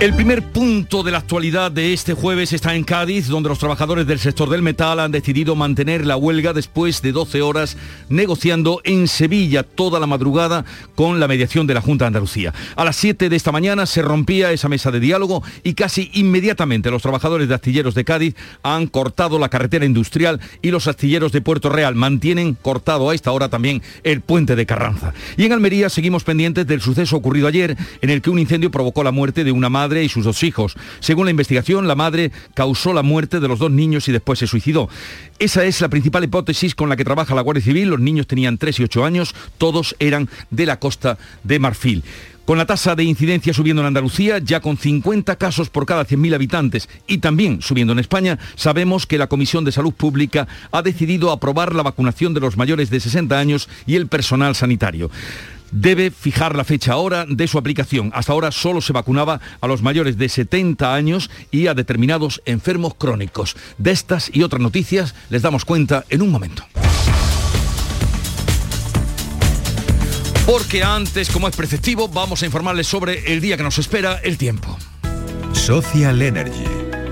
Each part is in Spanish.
El primer punto de la actualidad de este jueves está en Cádiz, donde los trabajadores del sector del metal han decidido mantener la huelga después de 12 horas negociando en Sevilla toda la madrugada con la mediación de la Junta de Andalucía. A las 7 de esta mañana se rompía esa mesa de diálogo y casi inmediatamente los trabajadores de astilleros de Cádiz han cortado la carretera industrial y los astilleros de Puerto Real mantienen cortado a esta hora también el puente de Carranza. Y en Almería seguimos pendientes del suceso ocurrido ayer en el que un incendio provocó la muerte de una madre y sus dos hijos. Según la investigación, la madre causó la muerte de los dos niños y después se suicidó. Esa es la principal hipótesis con la que trabaja la Guardia Civil. Los niños tenían 3 y 8 años, todos eran de la costa de Marfil. Con la tasa de incidencia subiendo en Andalucía, ya con 50 casos por cada 100.000 habitantes y también subiendo en España, sabemos que la Comisión de Salud Pública ha decidido aprobar la vacunación de los mayores de 60 años y el personal sanitario debe fijar la fecha ahora de su aplicación. Hasta ahora solo se vacunaba a los mayores de 70 años y a determinados enfermos crónicos. De estas y otras noticias les damos cuenta en un momento. Porque antes, como es preceptivo, vamos a informarles sobre el día que nos espera, el tiempo. Social Energy.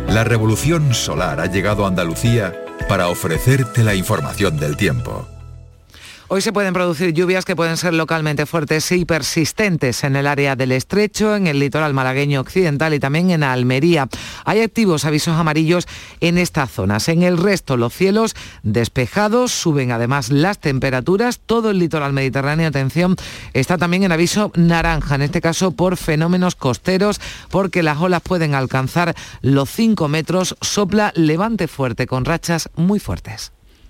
La revolución solar ha llegado a Andalucía para ofrecerte la información del tiempo. Hoy se pueden producir lluvias que pueden ser localmente fuertes y persistentes en el área del estrecho, en el litoral malagueño occidental y también en Almería. Hay activos avisos amarillos en estas zonas. En el resto los cielos despejados, suben además las temperaturas. Todo el litoral mediterráneo, atención, está también en aviso naranja, en este caso por fenómenos costeros, porque las olas pueden alcanzar los 5 metros, sopla levante fuerte con rachas muy fuertes.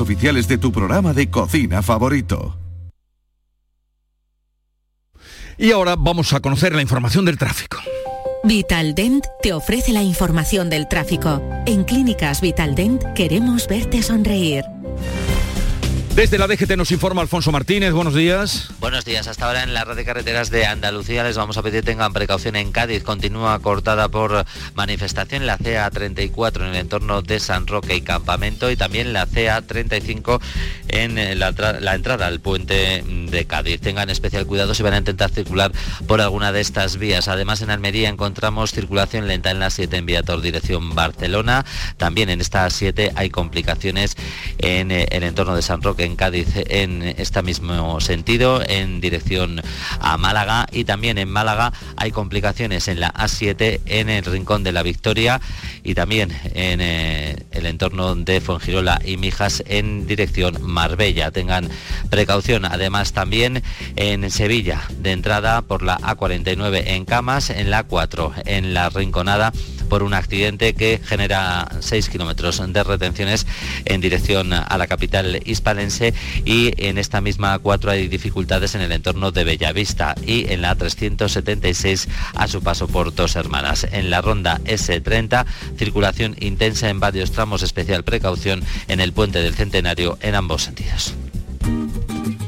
oficiales de tu programa de cocina favorito. Y ahora vamos a conocer la información del tráfico. Vitaldent te ofrece la información del tráfico. En Clínicas Vitaldent queremos verte sonreír. Desde la DGT nos informa Alfonso Martínez, buenos días. Buenos días, hasta ahora en la red de carreteras de Andalucía les vamos a pedir tengan precaución en Cádiz, continúa cortada por manifestación la CA34 en el entorno de San Roque y Campamento y también la CA35 en la, entrada al puente de Cádiz. Tengan especial cuidado si van a intentar circular por alguna de estas vías. Además en Almería encontramos circulación lenta en la 7 en Viator dirección Barcelona. También en esta 7 hay complicaciones en eh, el entorno de San Roque en Cádiz en este mismo sentido, en dirección a Málaga y también en Málaga hay complicaciones en la A7 en el Rincón de la Victoria y también en eh, el entorno de Fongirola y Mijas en dirección Marbella. Tengan precaución además también en Sevilla de entrada por la A49 en Camas, en la A4 en la Rinconada por un accidente que genera 6 kilómetros de retenciones en dirección a la capital hispanense y en esta misma 4 hay dificultades en el entorno de Bellavista y en la 376 a su paso por dos hermanas. En la ronda S30, circulación intensa en varios tramos, especial precaución en el puente del Centenario en ambos sentidos.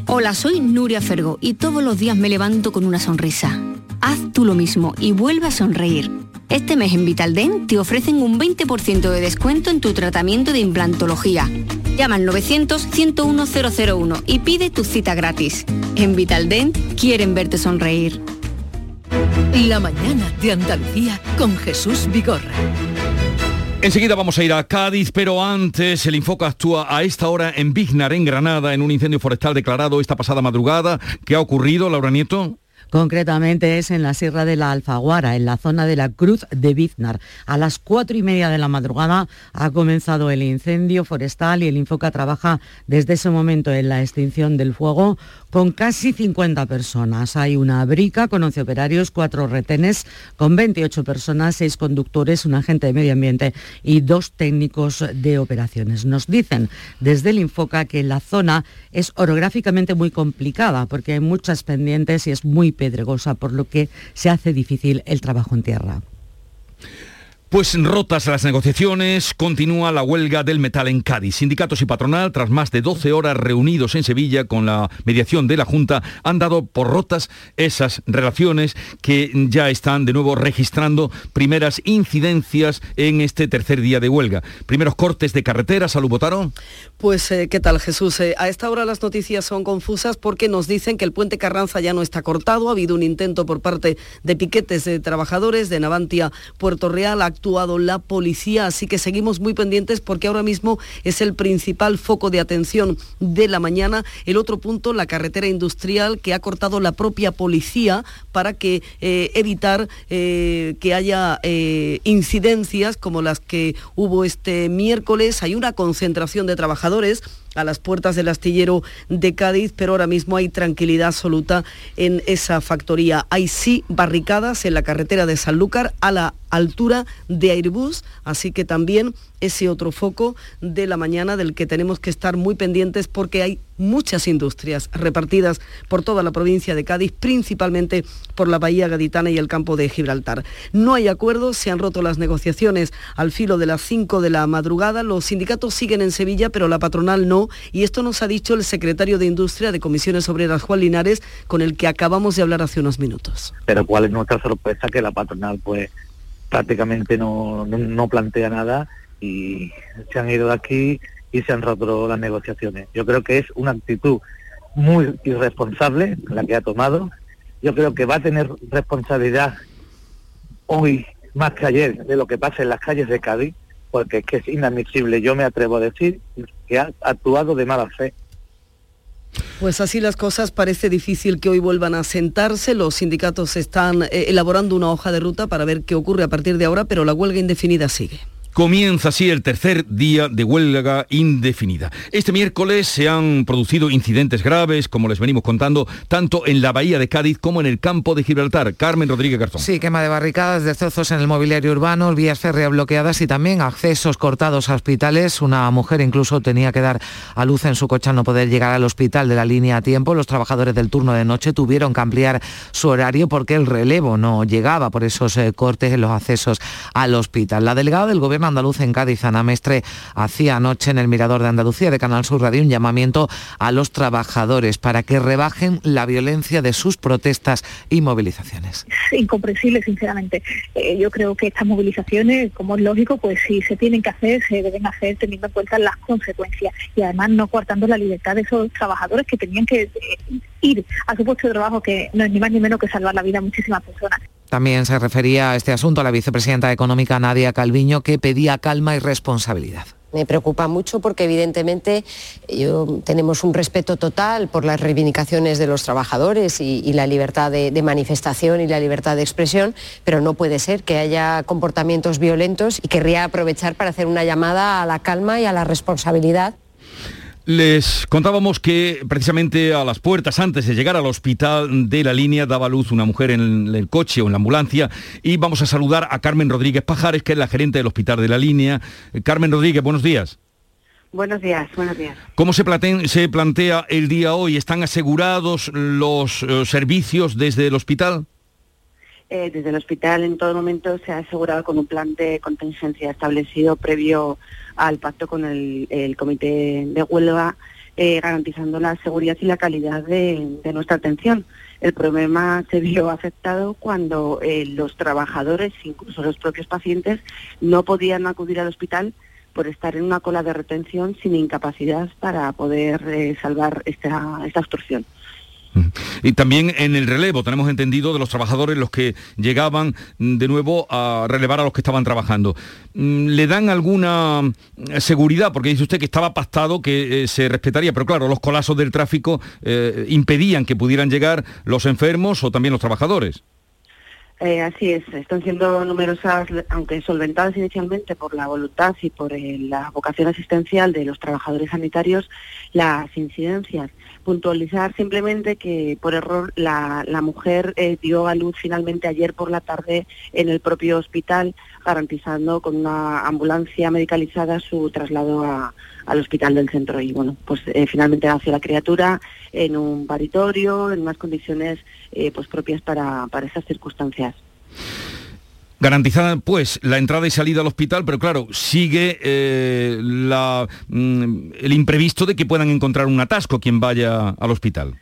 Hola, soy Nuria Fergo y todos los días me levanto con una sonrisa. Haz tú lo mismo y vuelve a sonreír. Este mes en Vitaldent te ofrecen un 20% de descuento en tu tratamiento de implantología. Llama al 900-101-001 y pide tu cita gratis. En Vitaldent quieren verte sonreír. La mañana de Andalucía con Jesús Vigorra. Enseguida vamos a ir a Cádiz, pero antes el Infoca actúa a esta hora en Vignar, en Granada, en un incendio forestal declarado esta pasada madrugada. ¿Qué ha ocurrido, Laura Nieto? Concretamente es en la Sierra de la Alfaguara, en la zona de la Cruz de Biznar. A las cuatro y media de la madrugada ha comenzado el incendio forestal y el Infoca trabaja desde ese momento en la extinción del fuego con casi 50 personas. Hay una brica con 11 operarios, cuatro retenes con 28 personas, seis conductores, un agente de medio ambiente y dos técnicos de operaciones. Nos dicen desde el Infoca que la zona es orográficamente muy complicada porque hay muchas pendientes y es muy pedregosa, por lo que se hace difícil el trabajo en tierra. Pues rotas las negociaciones, continúa la huelga del metal en Cádiz. Sindicatos y patronal, tras más de 12 horas reunidos en Sevilla con la mediación de la Junta, han dado por rotas esas relaciones que ya están de nuevo registrando primeras incidencias en este tercer día de huelga. Primeros cortes de carretera, Salud Botaro. Pues, eh, ¿qué tal, Jesús? Eh, a esta hora las noticias son confusas porque nos dicen que el puente Carranza ya no está cortado. Ha habido un intento por parte de piquetes de trabajadores de Navantia, Puerto Real, la policía, así que seguimos muy pendientes porque ahora mismo es el principal foco de atención de la mañana. El otro punto, la carretera industrial que ha cortado la propia policía para que eh, evitar eh, que haya eh, incidencias como las que hubo este miércoles. Hay una concentración de trabajadores a las puertas del astillero de Cádiz, pero ahora mismo hay tranquilidad absoluta en esa factoría. Hay sí barricadas en la carretera de Sanlúcar a la altura de Airbus, así que también ese otro foco de la mañana del que tenemos que estar muy pendientes porque hay muchas industrias repartidas por toda la provincia de Cádiz, principalmente por la Bahía Gaditana y el campo de Gibraltar. No hay acuerdos, se han roto las negociaciones al filo de las 5 de la madrugada, los sindicatos siguen en Sevilla, pero la patronal no, y esto nos ha dicho el secretario de Industria de Comisiones Obreras, Juan Linares, con el que acabamos de hablar hace unos minutos. Pero cuál es nuestra sorpresa que la patronal pues prácticamente no, no plantea nada y se han ido de aquí y se han roto las negociaciones. Yo creo que es una actitud muy irresponsable la que ha tomado. Yo creo que va a tener responsabilidad hoy más que ayer de lo que pasa en las calles de Cádiz, porque es que es inadmisible, yo me atrevo a decir, que ha actuado de mala fe. Pues así las cosas, parece difícil que hoy vuelvan a sentarse. Los sindicatos están eh, elaborando una hoja de ruta para ver qué ocurre a partir de ahora, pero la huelga indefinida sigue. Comienza así el tercer día de huelga indefinida. Este miércoles se han producido incidentes graves, como les venimos contando, tanto en la bahía de Cádiz como en el campo de Gibraltar. Carmen Rodríguez Garzón. Sí, quema de barricadas, destrozos en el mobiliario urbano, vías férreas bloqueadas y también accesos cortados a hospitales. Una mujer incluso tenía que dar a luz en su coche a no poder llegar al hospital de la línea a tiempo. Los trabajadores del turno de noche tuvieron que ampliar su horario porque el relevo no llegaba por esos eh, cortes en los accesos al hospital. La delegada del gobierno andaluz en Cádiz, Ana Mestre, hacía anoche en el Mirador de Andalucía de Canal Sur Radio un llamamiento a los trabajadores para que rebajen la violencia de sus protestas y movilizaciones. Es incomprensible, sinceramente. Eh, yo creo que estas movilizaciones, como es lógico, pues si se tienen que hacer, se deben hacer teniendo en cuenta las consecuencias y además no coartando la libertad de esos trabajadores que tenían que eh, ir a su puesto de trabajo, que no es ni más ni menos que salvar la vida a muchísimas personas. También se refería a este asunto a la vicepresidenta económica Nadia Calviño, que pedía calma y responsabilidad. Me preocupa mucho porque evidentemente yo, tenemos un respeto total por las reivindicaciones de los trabajadores y, la libertad de, de, manifestación y la libertad de expresión, pero no puede ser que haya comportamientos violentos y querría aprovechar para hacer una llamada a la calma y a la responsabilidad. Les contábamos que precisamente a las puertas, antes de llegar al hospital de la línea, daba luz una mujer en el coche o en la ambulancia y vamos a saludar a Carmen Rodríguez Pajares, que es la gerente del hospital de la línea. Carmen Rodríguez, buenos días. Buenos días, buenos días. ¿Cómo se plantea, se plantea el día hoy? ¿Están asegurados los eh, servicios desde el hospital? Eh, desde el hospital en todo momento se ha asegurado con un plan de contingencia establecido previo al pacto con el, comité de huelga, eh, garantizando la seguridad y la calidad de, nuestra atención. El problema se vio afectado cuando eh, los trabajadores, incluso los propios pacientes, no podían acudir al hospital por estar en una cola de retención sin incapacidad para poder salvar esta, esta obstrucción. Y también en el relevo, tenemos entendido de los trabajadores los que llegaban de nuevo a relevar a los que estaban trabajando. Mm, ¿Le dan alguna mm, seguridad? Porque dice usted que estaba pactado que eh, se respetaría, pero claro, los colapsos del tráfico eh, impedían que pudieran llegar los enfermos o también los trabajadores. Eh, así es, están siendo numerosas, aunque solventadas inicialmente por la voluntad y por la vocación asistencial de los trabajadores sanitarios, las incidencias. Puntualizar simplemente que por error la, mujer eh, dio a luz finalmente ayer por la tarde en el propio hospital, garantizando con una ambulancia medicalizada su traslado al hospital del centro. Y bueno, pues eh, finalmente nació la criatura en un paritorio, en unas condiciones eh, pues propias para, para esas circunstancias. Garantizada pues la entrada y salida al hospital, pero claro, sigue eh, mm, el imprevisto de que puedan encontrar un atasco quien vaya al hospital.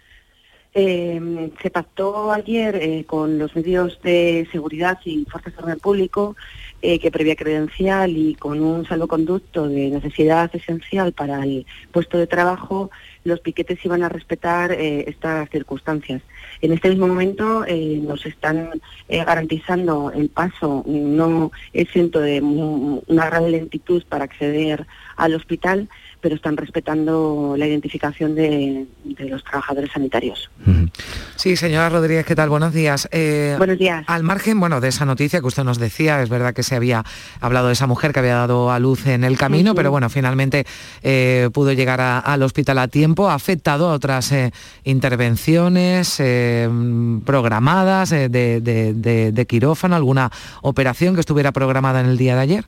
Eh, se pactó ayer eh, con los medios de seguridad y fuerzas de orden público que previa credencial y con un salvoconducto de necesidad esencial para el puesto de trabajo, los piquetes iban a respetar estas circunstancias. En este mismo momento eh, nos están eh, garantizando el paso no exento de una gran lentitud para acceder al hospital, pero están respetando la identificación de, los trabajadores sanitarios. Sí, señora Rodríguez, ¿qué tal? Buenos días. Eh, Buenos días. Al margen, bueno, de esa noticia que usted nos decía, es verdad que se había hablado de esa mujer que había dado a luz en el camino, pero bueno, finalmente eh, pudo llegar al hospital a tiempo, ha afectado a otras eh, intervenciones programadas de, de quirófano, alguna operación que estuviera programada en el día de ayer.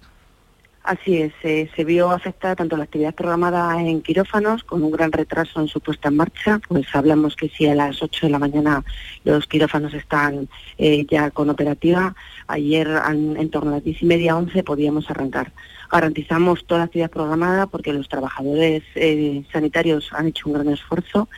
Así es, se vio afectada tanto la actividad programada en quirófanos con un gran retraso en su puesta en marcha, pues hablamos que si a las 8 de la mañana los quirófanos están eh, ya con operativa, ayer en, torno a las 10 y media, 11 podíamos arrancar. Garantizamos toda la actividad programada porque los trabajadores eh, sanitarios han hecho un gran esfuerzo,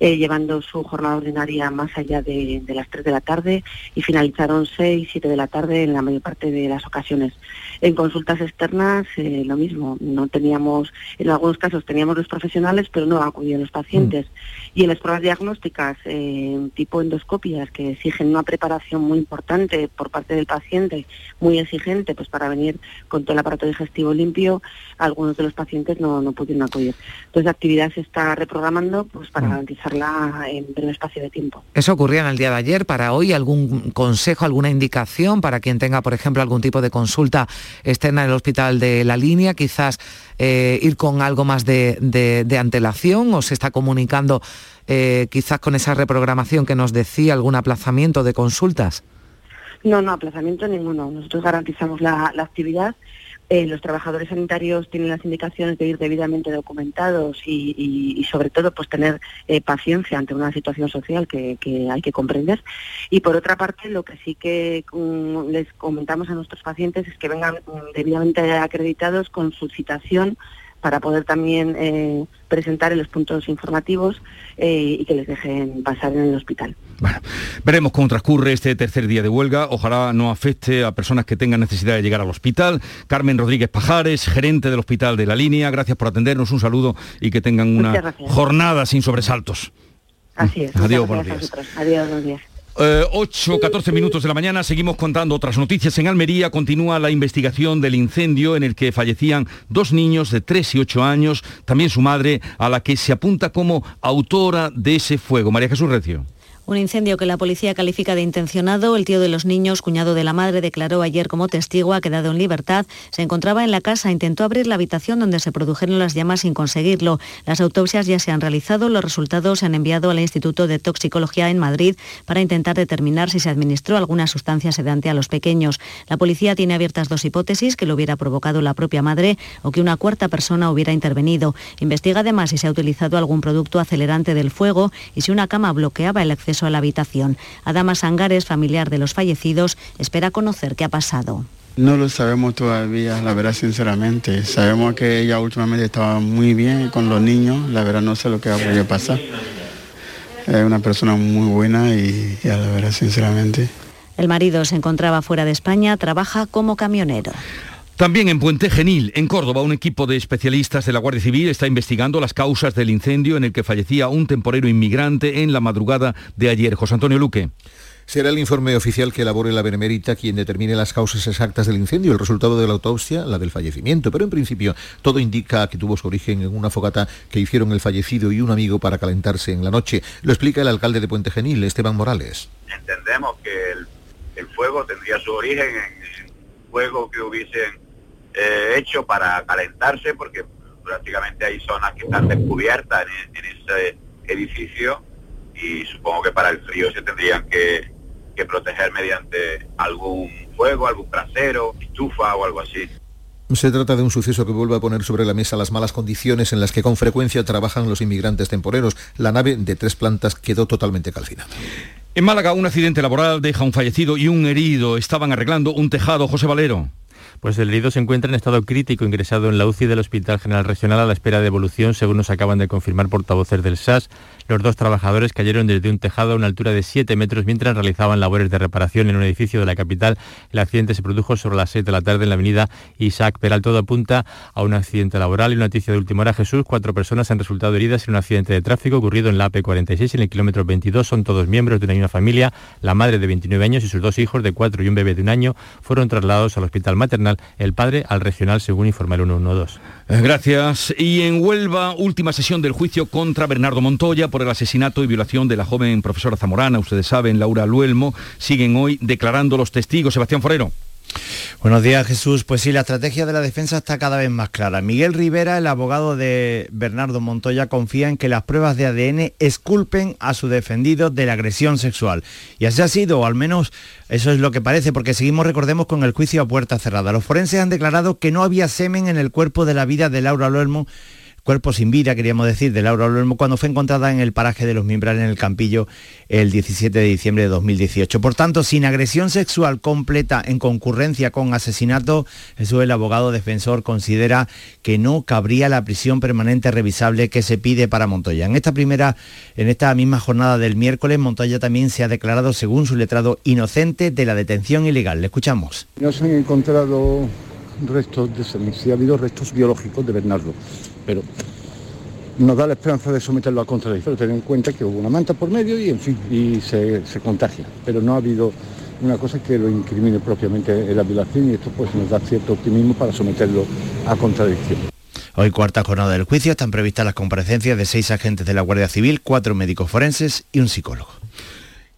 eh, llevando su jornada ordinaria más allá de, de, las 3 de la tarde y finalizaron 6, 7 de la tarde en la mayor parte de las ocasiones. En consultas externas, eh, lo mismo, no teníamos, en algunos casos teníamos los profesionales, pero no acudían los pacientes. Mm. Y en las pruebas diagnósticas, tipo endoscopias, que exigen una preparación muy importante por parte del paciente, muy exigente, pues para venir con todo el aparato digestivo limpio, algunos de los pacientes no, no pudieron acudir. Entonces la actividad se está reprogramando pues para mm. garantizarla en breve espacio de tiempo. Eso ocurría en el día de ayer. Para hoy, ¿algún consejo, alguna indicación para quien tenga, por ejemplo, algún tipo de consulta externa en el hospital de la línea, quizás eh, ir con algo más de, antelación o se está comunicando eh, quizás con esa reprogramación que nos decía, algún aplazamiento de consultas? No, no, aplazamiento ninguno. Nosotros garantizamos la actividad eh, los trabajadores sanitarios tienen las indicaciones de ir debidamente documentados y, sobre todo pues tener eh, paciencia ante una situación social que, hay que comprender. Y por otra parte, lo que sí que mm, les comentamos a nuestros pacientes es que vengan mm, debidamente acreditados con su citación para poder también eh, presentar en los puntos informativos eh, y que les dejen pasar en el hospital. Bueno, veremos cómo transcurre este tercer día de huelga. Ojalá no afecte a personas que tengan necesidad de llegar al hospital. Carmen Rodríguez Pajares, gerente del Hospital de la Línea, gracias por atendernos, un saludo y que tengan una jornada sin sobresaltos. Así es. Adiós, buenos días. Adiós, buenos días. 8, eh, 14 minutos de la mañana, seguimos contando otras noticias. En Almería continúa la investigación del incendio en el que fallecían dos niños de 3 y 8 años, también su madre, a la que se apunta como autora de ese fuego. María Jesús Recio. Un incendio que la policía califica de intencionado. El tío de los niños, cuñado de la madre, declaró ayer como testigo, ha quedado en libertad. Se encontraba en la casa, intentó abrir la habitación donde se produjeron las llamas sin conseguirlo. Las autopsias ya se han realizado, los resultados se han enviado al Instituto de Toxicología en Madrid para intentar determinar si se administró alguna sustancia sedante a los pequeños. La policía tiene abiertas dos hipótesis, que lo hubiera provocado la propia madre o que una cuarta persona hubiera intervenido. Investiga además si se ha utilizado algún producto acelerante del fuego y si una cama bloqueaba el acceso a la habitación. Adama Sangares, familiar de los fallecidos, espera conocer qué ha pasado. No lo sabemos todavía, la verdad, sinceramente. Sabemos que ella últimamente estaba muy bien con los niños, la verdad no sé lo que va a poder pasar. Es una persona muy buena y, y la verdad, sinceramente. El marido se encontraba fuera de España, trabaja como camionero. También en Puente Genil, en Córdoba, un equipo de especialistas de la Guardia Civil está investigando las causas del incendio en el que fallecía un temporero inmigrante en la madrugada de ayer. José Antonio Luque. Será el informe oficial que elabore la Benemérita quien determine las causas exactas del incendio, el resultado de la autopsia, la del fallecimiento. Pero en principio todo indica que tuvo su origen en una fogata que hicieron el fallecido y un amigo para calentarse en la noche. Lo explica el alcalde de Puente Genil, Esteban Morales. Entendemos que el, fuego tendría su origen en, fuego que hubiesen eh, hecho para calentarse, porque prácticamente hay zonas que están descubiertas en ese edificio y supongo que para el frío se tendrían que, proteger mediante algún fuego, algún trasero, estufa o algo así. Se trata de un suceso que vuelve a poner sobre la mesa las malas condiciones en las que con frecuencia trabajan los inmigrantes temporeros. La nave de tres plantas quedó totalmente calcinada. En Málaga, un accidente laboral deja un fallecido y un herido. Estaban arreglando un tejado. José Valero. Pues el herido se encuentra en estado crítico, ingresado en la UCI del Hospital General Regional a la espera de evolución, según nos acaban de confirmar portavoces del SAS. Los dos trabajadores cayeron desde un tejado a una altura de 7 metros mientras realizaban labores de reparación en un edificio de la capital. El accidente se produjo sobre las 6 de la tarde en la avenida Isaac Peral. Todo apunta a un accidente laboral y noticia de última hora. Jesús, cuatro personas han resultado heridas en un accidente de tráfico ocurrido en la AP46 en el kilómetro 22. Son todos miembros de una misma familia. La madre de 29 años y sus dos hijos de 4 y un bebé de un año fueron trasladados al hospital maternal. El padre al regional, según informa el 112. Gracias. Y en Huelva, última sesión del juicio contra Bernardo Montoya por el asesinato y violación de la joven profesora zamorana. Ustedes saben, Laura Luelmo. Siguen hoy declarando los testigos. Sebastián Forero. Buenos días Jesús. Pues sí, la estrategia de la defensa está cada vez más clara. Miguel Rivera, el abogado de Bernardo Montoya, confía en que las pruebas de ADN esculpen a su defendido de la agresión sexual. Y así ha sido, o al menos eso es lo que parece, porque seguimos, recordemos, con el juicio a puerta cerrada. Los forenses han declarado que no había semen en el cuerpo de la vida de Laura Loelmo cuerpo sin vida, queríamos decir, de Laura Olmo cuando fue encontrada en el paraje de los Mimbrales en el Campillo el 17 de diciembre de 2018. Por tanto, sin agresión sexual completa en concurrencia con asesinato, eso el abogado defensor considera que no cabría la prisión permanente revisable que se pide para Montoya. En esta primera, en esta misma jornada del miércoles, Montoya también se ha declarado, según su letrado, inocente de la detención ilegal. Le escuchamos. No se han encontrado restos de sí ha habido restos biológicos de Bernardo pero nos da la esperanza de someterlo a contradicción, tener en cuenta que hubo una manta por medio y en fin, y se, contagia, pero no ha habido una cosa que lo incrimine propiamente en la violación y esto pues nos da cierto optimismo para someterlo a contradicción. Hoy cuarta jornada del juicio están previstas las comparecencias de seis agentes de la Guardia Civil, cuatro médicos forenses y un psicólogo.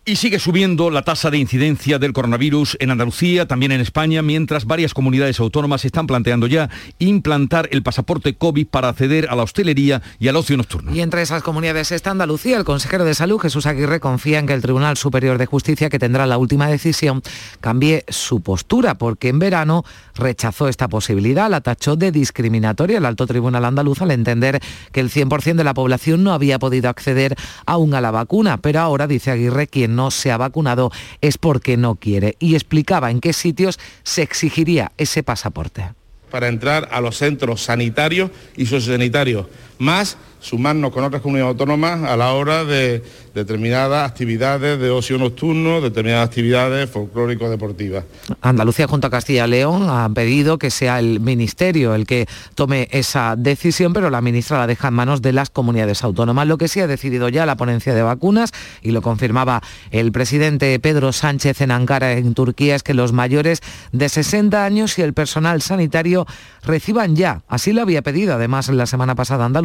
Y sigue subiendo la tasa de incidencia del coronavirus en Andalucía, también en España, mientras varias comunidades autónomas están planteando ya implantar el pasaporte COVID para acceder a la hostelería y al ocio nocturno. Y entre esas comunidades está Andalucía. El consejero de Salud, Jesús Aguirre, confía en que el Tribunal Superior de Justicia, que tendrá la última decisión, cambie su postura, porque en verano rechazó esta posibilidad, la tachó de discriminatoria el alto tribunal andaluz al entender que el 100% de la población no había podido acceder aún a la vacuna, pero ahora, dice Aguirre, quien no se ha vacunado es porque no quiere y explicaba en qué sitios se exigiría ese pasaporte. Para entrar a los centros sanitarios y sociosanitarios, más sumarnos con otras comunidades autónomas a la hora de determinadas actividades de ocio nocturno, determinadas actividades folclórico-deportivas. Andalucía junto a Castilla y León han pedido que sea el Ministerio el que tome esa decisión, pero la ministra la deja en manos de las comunidades autónomas. Lo que sí ha decidido ya la ponencia de vacunas, y lo confirmaba el presidente Pedro Sánchez en Ankara, en Turquía, es que los mayores de 60 años y el personal sanitario reciban ya, así lo había pedido además la semana pasada Andalucía,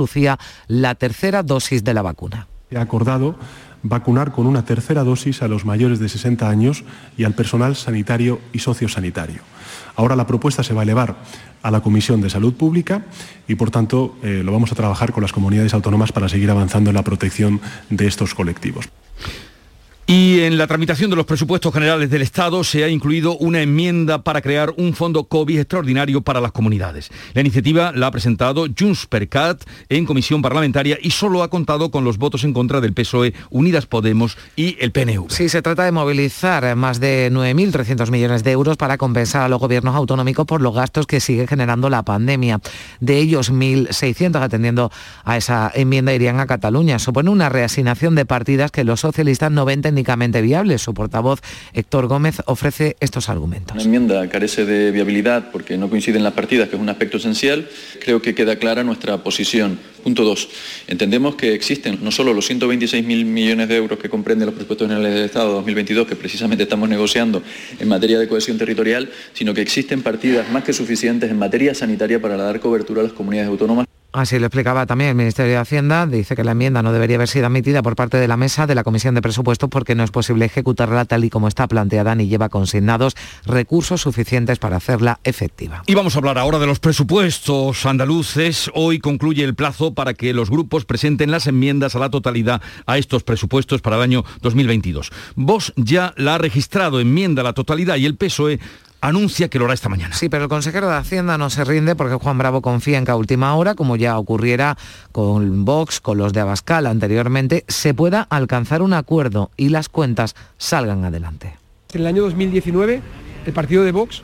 la tercera dosis de la vacuna. He acordado vacunar con una tercera dosis a los mayores de 60 años y al personal sanitario y sociosanitario. Ahora la propuesta se va a elevar a la Comisión de Salud Pública y, por tanto, eh, lo vamos a trabajar con las comunidades autónomas para seguir avanzando en la protección de estos colectivos. Y en la tramitación de los presupuestos generales del Estado se ha incluido una enmienda para crear un fondo COVID extraordinario para las comunidades. La iniciativa la ha presentado Junts per Cat en comisión parlamentaria y solo ha contado con los votos en contra del PSOE, Unidas Podemos y el PNV. Sí, se trata de movilizar más de 9.300 millones de euros para compensar a los gobiernos autonómicos por los gastos que sigue generando la pandemia. De ellos, 1.600 atendiendo a esa enmienda irían a Cataluña. Supone una reasignación de partidas que los socialistas no ven técnicamente viable. Su portavoz, Héctor Gómez, ofrece estos argumentos. La enmienda carece de viabilidad porque no coinciden las partidas, que es un aspecto esencial. Creo que queda clara nuestra posición. Punto dos. Entendemos que existen no solo los 126.000 millones de euros que comprenden los presupuestos generales del Estado 2022, que precisamente estamos negociando en materia de cohesión territorial, sino que existen partidas más que suficientes en materia sanitaria para dar cobertura a las comunidades autónomas. Así lo explicaba también el Ministerio de Hacienda. Dice que la enmienda no debería haber sido admitida por parte de la mesa de la Comisión de Presupuestos porque no es posible ejecutarla tal y como está planteada ni lleva consignados recursos suficientes para hacerla efectiva. Y vamos a hablar ahora de los presupuestos andaluces. Hoy concluye el plazo para que los grupos presenten las enmiendas a la totalidad a estos presupuestos para el año 2022. Vos ya la ha registrado enmienda a la totalidad y el PSOE anuncia que lo hará esta mañana. Sí, pero el consejero de Hacienda no se rinde porque Juan Bravo confía en que a última hora, como ya ocurriera con Vox, con los de Abascal anteriormente, se pueda alcanzar un acuerdo y las cuentas salgan adelante. En el año 2019, el partido de Vox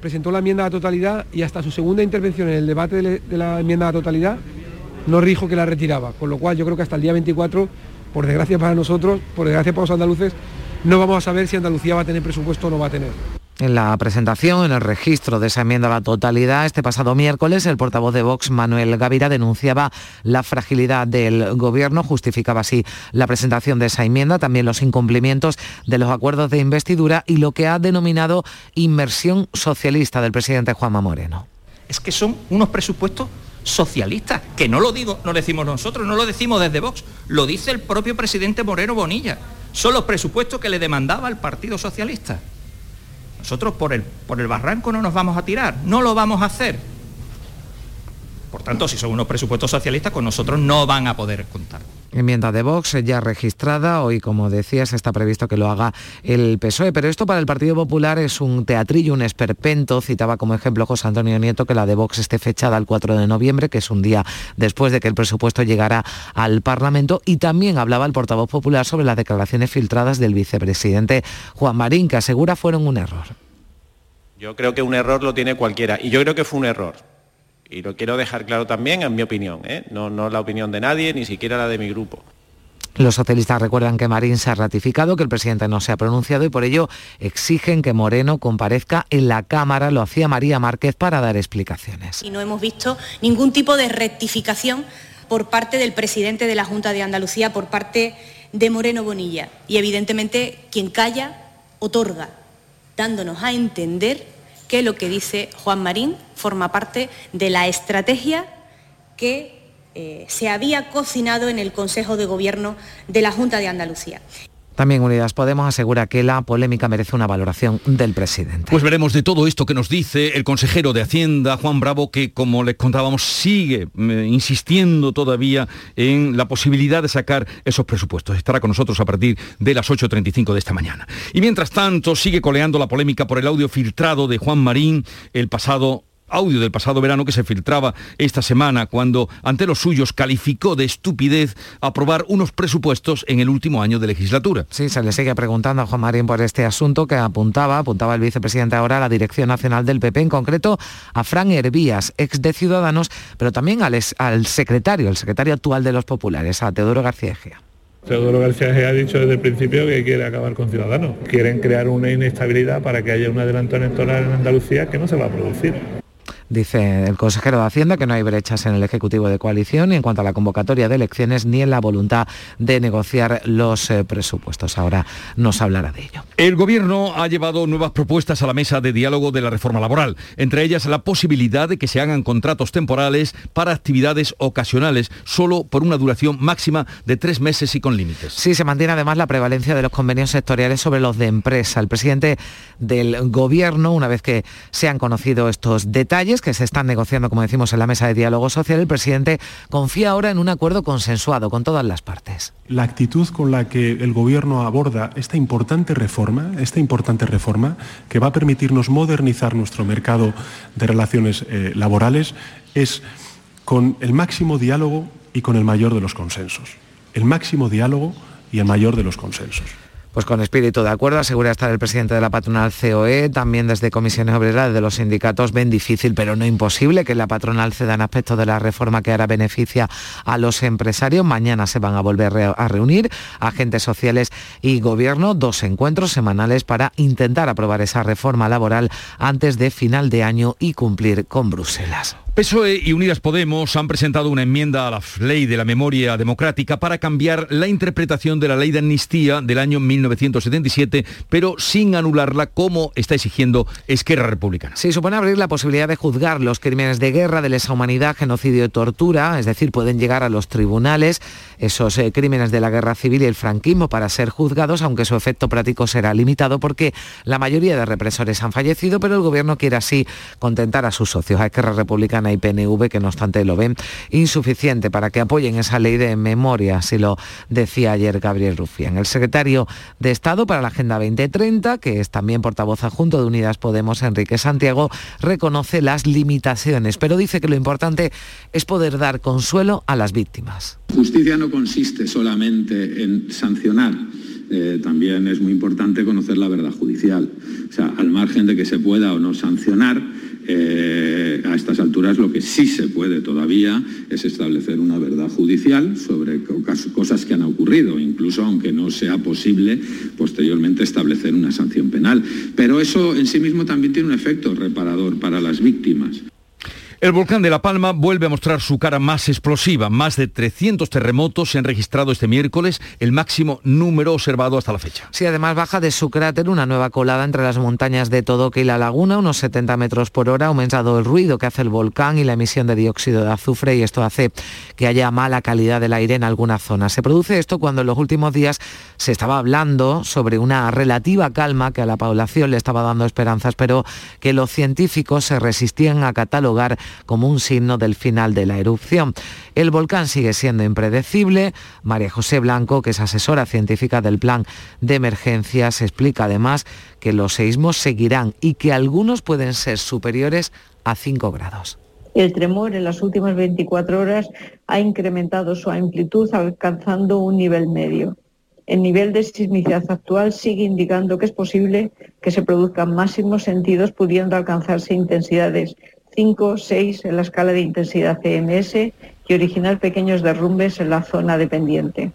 presentó la enmienda a la totalidad y hasta su segunda intervención en el debate de la enmienda a la totalidad no dijo que la retiraba, con lo cual yo creo que hasta el día 24, por desgracia para nosotros, por desgracia para los andaluces, no vamos a saber si Andalucía va a tener presupuesto o no va a tener. En la presentación, en el registro de esa enmienda a la totalidad, este pasado miércoles, el portavoz de Vox, Manuel Gavira, denunciaba la fragilidad del Gobierno, justificaba así la presentación de esa enmienda, también los incumplimientos de los acuerdos de investidura y lo que ha denominado inmersión socialista del presidente Juanma Moreno. Es que son unos presupuestos socialistas, que no lo digo, no lo decimos nosotros, no lo decimos desde Vox, lo dice el propio presidente Moreno Bonilla. Son los presupuestos que le demandaba el Partido Socialista. Nosotros por el, por el barranco no nos vamos a tirar, no lo vamos a hacer. Por tanto, si son unos presupuestos socialistas, con nosotros no van a poder contar. Enmienda de Vox ya registrada, hoy como decías está previsto que lo haga el PSOE, pero esto para el Partido Popular es un teatrillo, un esperpento, citaba como ejemplo José Antonio Nieto que la de Vox esté fechada el 4 de noviembre, que es un día después de que el presupuesto llegara al Parlamento, y también hablaba el portavoz popular sobre las declaraciones filtradas del vicepresidente Juan Marín, que asegura fueron un error. Yo creo que un error lo tiene cualquiera, y yo creo que fue un error y lo quiero dejar claro también, en mi opinión, ¿eh? no, no la opinión de nadie, ni siquiera la de mi grupo. Los socialistas recuerdan que Marín se ha ratificado, que el presidente no se ha pronunciado y por ello exigen que Moreno comparezca en la Cámara. Lo hacía María Márquez para dar explicaciones. Y no hemos visto ningún tipo de rectificación por parte del presidente de la Junta de Andalucía, por parte de Moreno Bonilla. Y evidentemente quien calla, otorga, dándonos a entender que lo que dice Juan Marín forma parte de la estrategia que eh, se había cocinado en el Consejo de Gobierno de la Junta de Andalucía. También Unidas Podemos asegura que la polémica merece una valoración del presidente. Pues veremos de todo esto que nos dice el consejero de Hacienda, Juan Bravo, que como les contábamos sigue eh, insistiendo todavía en la posibilidad de sacar esos presupuestos. Estará con nosotros a partir de las 8.35 de esta mañana. Y mientras tanto sigue coleando la polémica por el audio filtrado de Juan Marín el pasado audio del pasado verano que se filtraba esta semana cuando ante los suyos calificó de estupidez aprobar unos presupuestos en el último año de legislatura. Sí, se le sigue preguntando a Juan Marín por este asunto que apuntaba, apuntaba el vicepresidente ahora a la Dirección Nacional del PP, en concreto a Fran Hervías, ex de Ciudadanos, pero también al, al secretario, el secretario actual de los populares, a Teodoro García Egea. Teodoro García Egea ha dicho desde el principio que quiere acabar con Ciudadanos. Quieren crear una inestabilidad para que haya un adelanto electoral en Andalucía que no se va a producir. Dice el consejero de Hacienda que no hay brechas en el Ejecutivo de Coalición ni en cuanto a la convocatoria de elecciones ni en la voluntad de negociar los eh, presupuestos. Ahora nos hablará de ello. El Gobierno ha llevado nuevas propuestas a la mesa de diálogo de la reforma laboral, entre ellas la posibilidad de que se hagan contratos temporales para actividades ocasionales, solo por una duración máxima de tres meses y con límites. Sí, se mantiene además la prevalencia de los convenios sectoriales sobre los de empresa. El presidente del Gobierno, una vez que se han conocido estos detalles, que se están negociando, como decimos, en la mesa de diálogo social, el presidente confía ahora en un acuerdo consensuado con todas las partes. La actitud con la que el Gobierno aborda esta importante reforma, esta importante reforma que va a permitirnos modernizar nuestro mercado de relaciones eh, laborales, es con el máximo diálogo y con el mayor de los consensos. El máximo diálogo y el mayor de los consensos. Pues con espíritu de acuerdo, asegura estar el presidente de la patronal COE, también desde comisiones obreras de los sindicatos ven difícil, pero no imposible que la patronal cedan aspectos de la reforma que ahora beneficia a los empresarios. Mañana se van a volver a reunir agentes sociales y gobierno, dos encuentros semanales para intentar aprobar esa reforma laboral antes de final de año y cumplir con Bruselas. PSOE y Unidas Podemos han presentado una enmienda a la ley de la memoria democrática para cambiar la interpretación de la ley de amnistía del año 1977, pero sin anularla como está exigiendo Esquerra Republicana. Sí, supone abrir la posibilidad de juzgar los crímenes de guerra, de lesa humanidad, genocidio y tortura, es decir, pueden llegar a los tribunales esos eh, crímenes de la guerra civil y el franquismo para ser juzgados, aunque su efecto práctico será limitado porque la mayoría de represores han fallecido, pero el gobierno quiere así contentar a sus socios, a Esquerra Republicana y PNV, que no obstante lo ven insuficiente para que apoyen esa ley de memoria, así lo decía ayer Gabriel Rufián. El secretario de Estado para la Agenda 2030, que es también portavoz adjunto de Unidas Podemos, Enrique Santiago, reconoce las limitaciones, pero dice que lo importante es poder dar consuelo a las víctimas. Justicia no consiste solamente en sancionar. Eh, también es muy importante conocer la verdad judicial. O sea, al margen de que se pueda o no sancionar, eh, a estas alturas lo que sí se puede todavía es establecer una verdad judicial sobre cosas que han ocurrido, incluso aunque no sea posible posteriormente establecer una sanción penal. Pero eso en sí mismo también tiene un efecto reparador para las víctimas. El volcán de La Palma vuelve a mostrar su cara más explosiva. Más de 300 terremotos se han registrado este miércoles, el máximo número observado hasta la fecha. Sí, además baja de su cráter una nueva colada entre las montañas de Todoque y la laguna, unos 70 metros por hora, ha aumentado el ruido que hace el volcán y la emisión de dióxido de azufre y esto hace que haya mala calidad del aire en algunas zonas. Se produce esto cuando en los últimos días se estaba hablando sobre una relativa calma que a la población le estaba dando esperanzas, pero que los científicos se resistían a catalogar como un signo del final de la erupción. El volcán sigue siendo impredecible. María José Blanco, que es asesora científica del plan de emergencias, explica además que los seísmos seguirán y que algunos pueden ser superiores a 5 grados. El tremor en las últimas 24 horas ha incrementado su amplitud alcanzando un nivel medio. El nivel de sismicidad actual sigue indicando que es posible que se produzcan máximos sentidos pudiendo alcanzarse intensidades 5, 6 en la escala de intensidad CMS y originar pequeños derrumbes en la zona dependiente.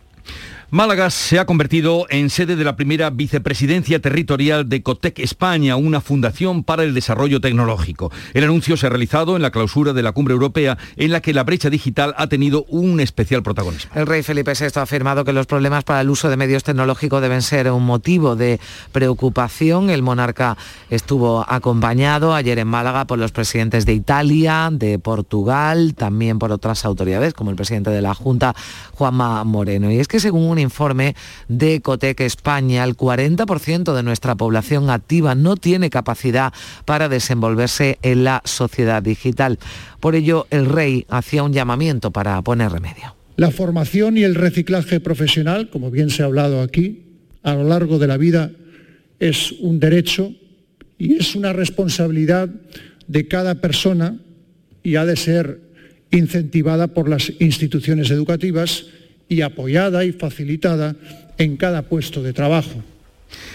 Málaga se ha convertido en sede de la primera vicepresidencia territorial de Cotec España, una fundación para el desarrollo tecnológico. El anuncio se ha realizado en la clausura de la cumbre europea en la que la brecha digital ha tenido un especial protagonismo. El rey Felipe VI ha afirmado que los problemas para el uso de medios tecnológicos deben ser un motivo de preocupación. El monarca estuvo acompañado ayer en Málaga por los presidentes de Italia, de Portugal, también por otras autoridades como el presidente de la Junta, Juanma Moreno. Y es que según un informe de Ecotec España, el 40% de nuestra población activa no tiene capacidad para desenvolverse en la sociedad digital. Por ello, el rey hacía un llamamiento para poner remedio. La formación y el reciclaje profesional, como bien se ha hablado aquí, a lo largo de la vida es un derecho y es una responsabilidad de cada persona y ha de ser incentivada por las instituciones educativas y apoyada y facilitada en cada puesto de trabajo.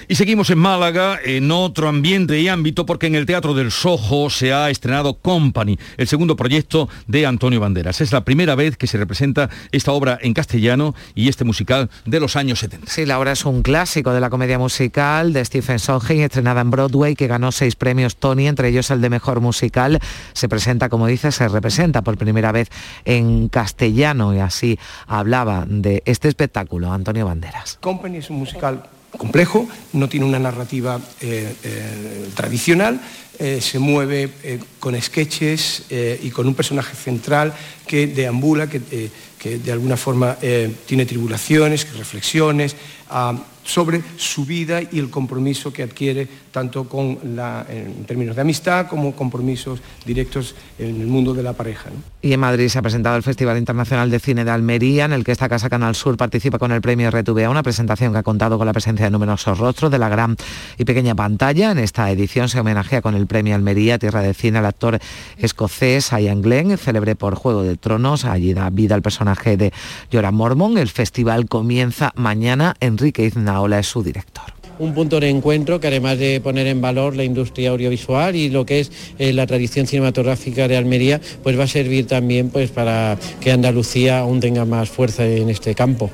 Y seguimos en Málaga, en otro ambiente y ámbito, porque en el Teatro del Sojo se ha estrenado Company, el segundo proyecto de Antonio Banderas. Es la primera vez que se representa esta obra en castellano y este musical de los años 70. Sí, la obra es un clásico de la comedia musical de Stephen Sondheim, estrenada en Broadway, que ganó seis premios Tony, entre ellos el de Mejor Musical. Se presenta, como dice, se representa por primera vez en castellano y así hablaba de este espectáculo Antonio Banderas. Company es un musical complejo, no tiene una narrativa eh, eh, tradicional, eh, se mueve con sketches y con un personaje central que deambula, que, que de alguna forma tiene tribulaciones, reflexiones, ah, sobre su vida y el compromiso que adquiere tanto con en términos de amistad como compromisos directos en el mundo de la pareja. Y en Madrid se ha presentado el Festival Internacional de Cine de Almería, en el que esta casa Canal Sur participa con el premio RTVA, una presentación que ha contado con la presencia de numerosos rostros de la gran y pequeña pantalla. En esta edición se homenajea con el premio Almería, Tierra de Cine, al actor escocés Ian Glenn, célebre por Juego de Tronos. Allí da vida al personaje de Jorah Mormon. El festival comienza mañana. Enrique Izna Ola es su director un punto de encuentro que además de poner en valor la industria audiovisual y lo que es eh, la tradición cinematográfica de Almería, pues va a servir también pues para que Andalucía aún tenga más fuerza en este campo.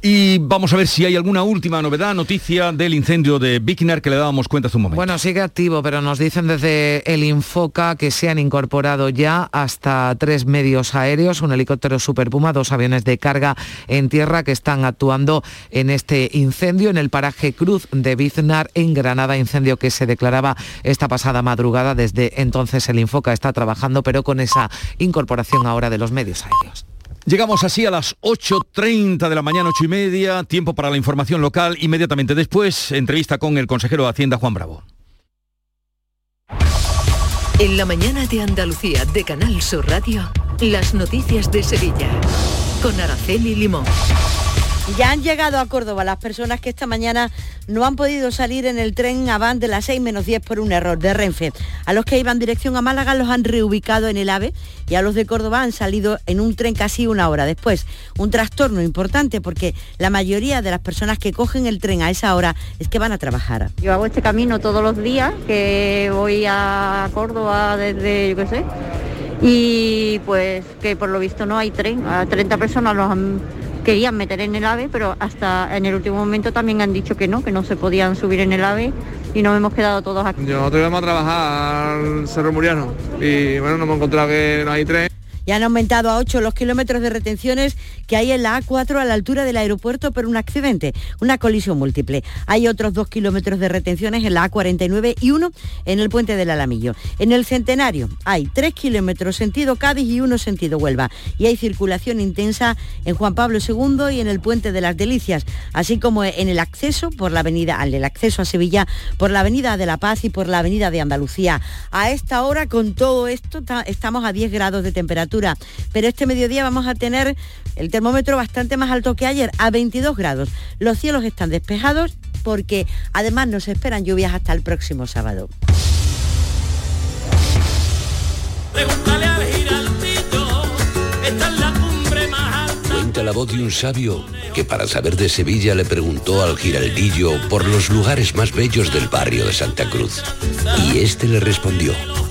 Y vamos a ver si hay alguna última novedad, noticia del incendio de Bikinar que le dábamos cuenta hace un momento. Bueno, sigue activo, pero nos dicen desde el Infoca que se han incorporado ya hasta tres medios aéreos, un helicóptero Super Puma, dos aviones de carga en tierra que están actuando en este incendio en el paraje Cruz de Biznar en Granada, incendio que se declaraba esta pasada madrugada. Desde entonces el Infoca está trabajando, pero con esa incorporación ahora de los medios aéreos. Llegamos así a las 8.30 de la mañana, 8 y media, tiempo para la información local. Inmediatamente después, entrevista con el consejero de Hacienda, Juan Bravo. En la mañana de Andalucía, de Canal Sur Radio, las noticias de Sevilla, con Araceli Limón. Ya han llegado a Córdoba las personas que esta mañana no han podido salir en el tren Avant de las 6 menos 10 por un error de Renfe. A los que iban dirección a Málaga los han reubicado en el AVE y a los de Córdoba han salido en un tren casi una hora después. Un trastorno importante porque la mayoría de las personas que cogen el tren a esa hora es que van a trabajar. Yo hago este camino todos los días, que voy a Córdoba desde, yo qué sé, y pues que por lo visto no hay tren. A 30 personas los han querían meter en el AVE, pero hasta en el último momento también han dicho que no, que no se podían subir en el AVE y nos hemos quedado todos aquí. Nosotros íbamos a trabajar al Cerro Muriano y bueno, nos hemos encontrado que no hay tren ya han aumentado a 8 los kilómetros de retenciones que hay en la A4 a la altura del aeropuerto por un accidente, una colisión múltiple. Hay otros 2 kilómetros de retenciones en la A49 y uno en el puente del Alamillo. En el Centenario hay 3 kilómetros sentido Cádiz y uno sentido Huelva. Y hay circulación intensa en Juan Pablo II y en el puente de las Delicias, así como en el acceso por la avenida, al acceso a Sevilla por la avenida de la Paz y por la avenida de Andalucía. A esta hora con todo esto estamos a 10 grados de temperatura pero este mediodía vamos a tener el termómetro bastante más alto que ayer, a 22 grados. Los cielos están despejados porque además nos esperan lluvias hasta el próximo sábado. Cuenta la voz de un sabio que para saber de Sevilla le preguntó al giraldillo por los lugares más bellos del barrio de Santa Cruz. Y este le respondió.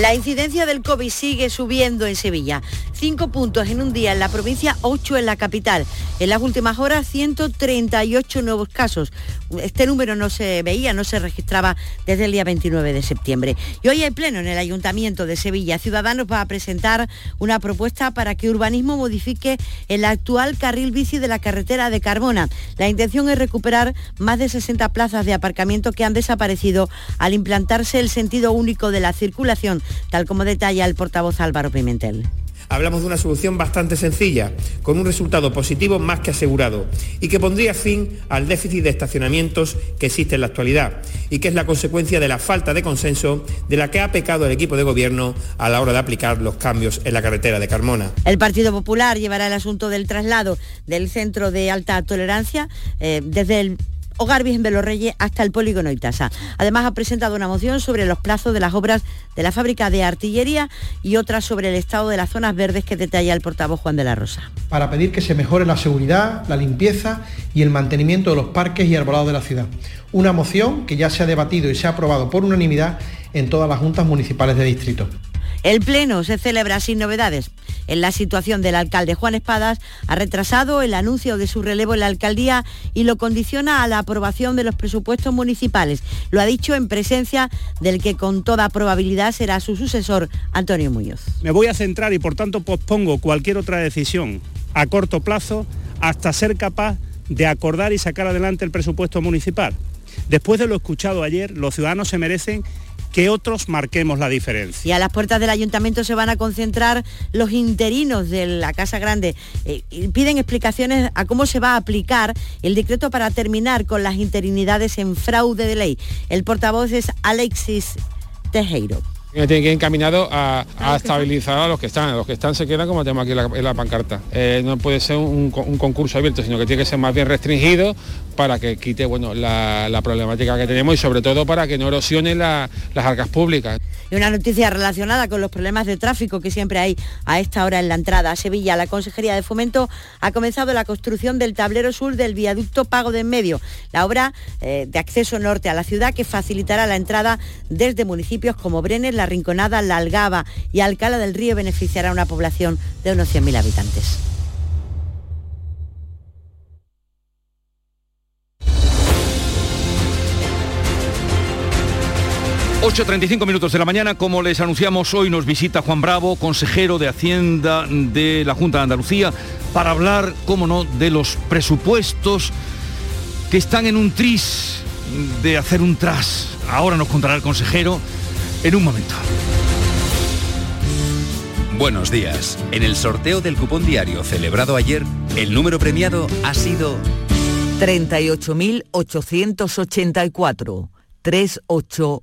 La incidencia del COVID sigue subiendo en Sevilla. Cinco puntos en un día en la provincia, ocho en la capital. En las últimas horas, 138 nuevos casos. Este número no se veía, no se registraba desde el día 29 de septiembre. Y hoy hay pleno en el Ayuntamiento de Sevilla. Ciudadanos va a presentar una propuesta para que Urbanismo modifique el actual carril bici de la carretera de Carmona. La intención es recuperar más de 60 plazas de aparcamiento que han desaparecido al implantarse el sentido único de la circulación, tal como detalla el portavoz Álvaro Pimentel hablamos de una solución bastante sencilla, con un resultado positivo más que asegurado y que pondría fin al déficit de estacionamientos que existe en la actualidad y que es la consecuencia de la falta de consenso de la que ha pecado el equipo de gobierno a la hora de aplicar los cambios en la carretera de Carmona. El Partido Popular llevará el asunto del traslado del centro de alta tolerancia eh, desde el Hogar Virgen de hasta el polígono Itasa. Además ha presentado una moción sobre los plazos de las obras de la fábrica de artillería y otra sobre el estado de las zonas verdes que detalla el portavoz Juan de la Rosa. Para pedir que se mejore la seguridad, la limpieza y el mantenimiento de los parques y arbolados de la ciudad. Una moción que ya se ha debatido y se ha aprobado por unanimidad en todas las juntas municipales de distrito. El Pleno se celebra sin novedades. En la situación del alcalde Juan Espadas ha retrasado el anuncio de su relevo en la alcaldía y lo condiciona a la aprobación de los presupuestos municipales. Lo ha dicho en presencia del que con toda probabilidad será su sucesor, Antonio Muñoz. Me voy a centrar y por tanto pospongo cualquier otra decisión a corto plazo hasta ser capaz de acordar y sacar adelante el presupuesto municipal. Después de lo escuchado ayer, los ciudadanos se merecen que otros marquemos la diferencia. Y a las puertas del ayuntamiento se van a concentrar los interinos de la Casa Grande. Eh, y piden explicaciones a cómo se va a aplicar el decreto para terminar con las interinidades en fraude de ley. El portavoz es Alexis Tejero tiene que ir encaminado a, estabilizar a los que están. Los que están se quedan como tenemos aquí en la, pancarta. Eh, no puede ser un, concurso abierto, sino que tiene que ser más bien restringido para que quite bueno, la, problemática que tenemos y sobre todo para que no erosione las arcas públicas. Y una noticia relacionada con los problemas de tráfico que siempre hay a esta hora en la entrada a Sevilla. La Consejería de Fomento ha comenzado la construcción del tablero sur del viaducto Pago de en Medio, la obra eh, de acceso norte a la ciudad que facilitará la entrada desde municipios como Brenes, La Rinconada, La Algaba y Alcala del Río beneficiará a una población de unos 100.000 habitantes. 8.35 minutos de la mañana, como les anunciamos hoy nos visita Juan Bravo, consejero de Hacienda de la Junta de Andalucía, para hablar, cómo no, de los presupuestos que están en un tris de hacer un tras. Ahora nos contará el consejero en un momento. Buenos días. En el sorteo del cupón diario celebrado ayer, el número premiado ha sido 38.884. 38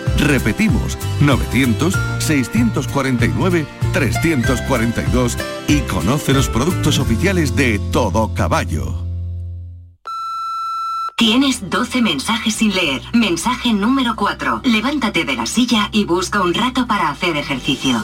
Repetimos, 900-649-342 y conoce los productos oficiales de Todo Caballo. Tienes 12 mensajes sin leer. Mensaje número 4. Levántate de la silla y busca un rato para hacer ejercicio.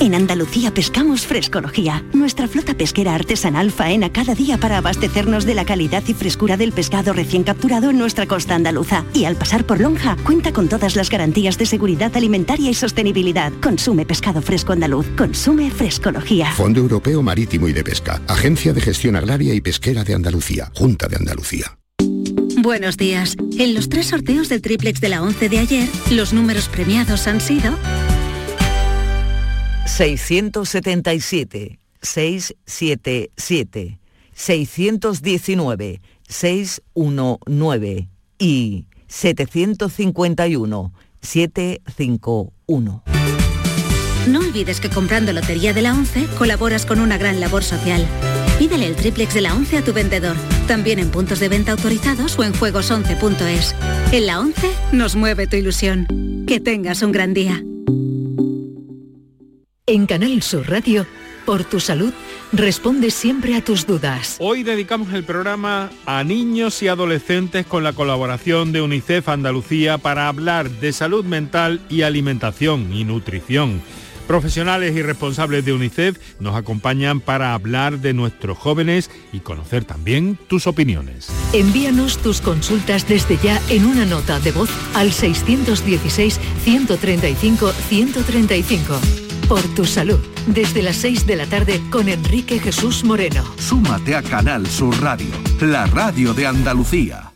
En Andalucía pescamos frescología. Nuestra flota pesquera artesanal faena cada día para abastecernos de la calidad y frescura del pescado recién capturado en nuestra costa andaluza. Y al pasar por Lonja, cuenta con todas las garantías de seguridad alimentaria y sostenibilidad. Consume pescado fresco andaluz. Consume frescología. Fondo Europeo Marítimo y de Pesca. Agencia de Gestión Agraria y Pesquera de Andalucía. Junta de Andalucía. Buenos días. En los tres sorteos del triplex de la 11 de ayer, los números premiados han sido 677, 677, 619, 619 y 751, 751. No olvides que comprando Lotería de la 11 colaboras con una gran labor social. Pídele el triplex de la 11 a tu vendedor, también en puntos de venta autorizados o en juegos11.es. En la 11 nos mueve tu ilusión. Que tengas un gran día. En Canal Sur Radio, por tu salud, responde siempre a tus dudas. Hoy dedicamos el programa a niños y adolescentes con la colaboración de UNICEF Andalucía para hablar de salud mental y alimentación y nutrición. Profesionales y responsables de UNICEF nos acompañan para hablar de nuestros jóvenes y conocer también tus opiniones. Envíanos tus consultas desde ya en una nota de voz al 616 135 135 por tu salud. Desde las 6 de la tarde con Enrique Jesús Moreno. Súmate a Canal Sur Radio, la radio de Andalucía.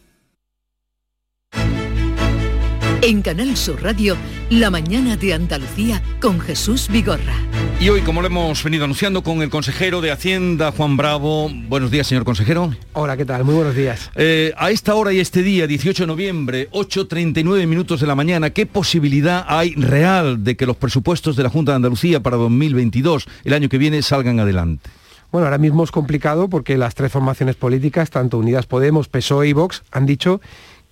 En Canal Sur Radio, La mañana de Andalucía con Jesús Vigorra. Y hoy, como lo hemos venido anunciando con el consejero de Hacienda, Juan Bravo. Buenos días, señor consejero. Hola, ¿qué tal? Muy buenos días. Eh, a esta hora y este día, 18 de noviembre, 8.39 minutos de la mañana, ¿qué posibilidad hay real de que los presupuestos de la Junta de Andalucía para 2022, el año que viene, salgan adelante? Bueno, ahora mismo es complicado porque las tres formaciones políticas, tanto Unidas Podemos, PSOE y Vox, han dicho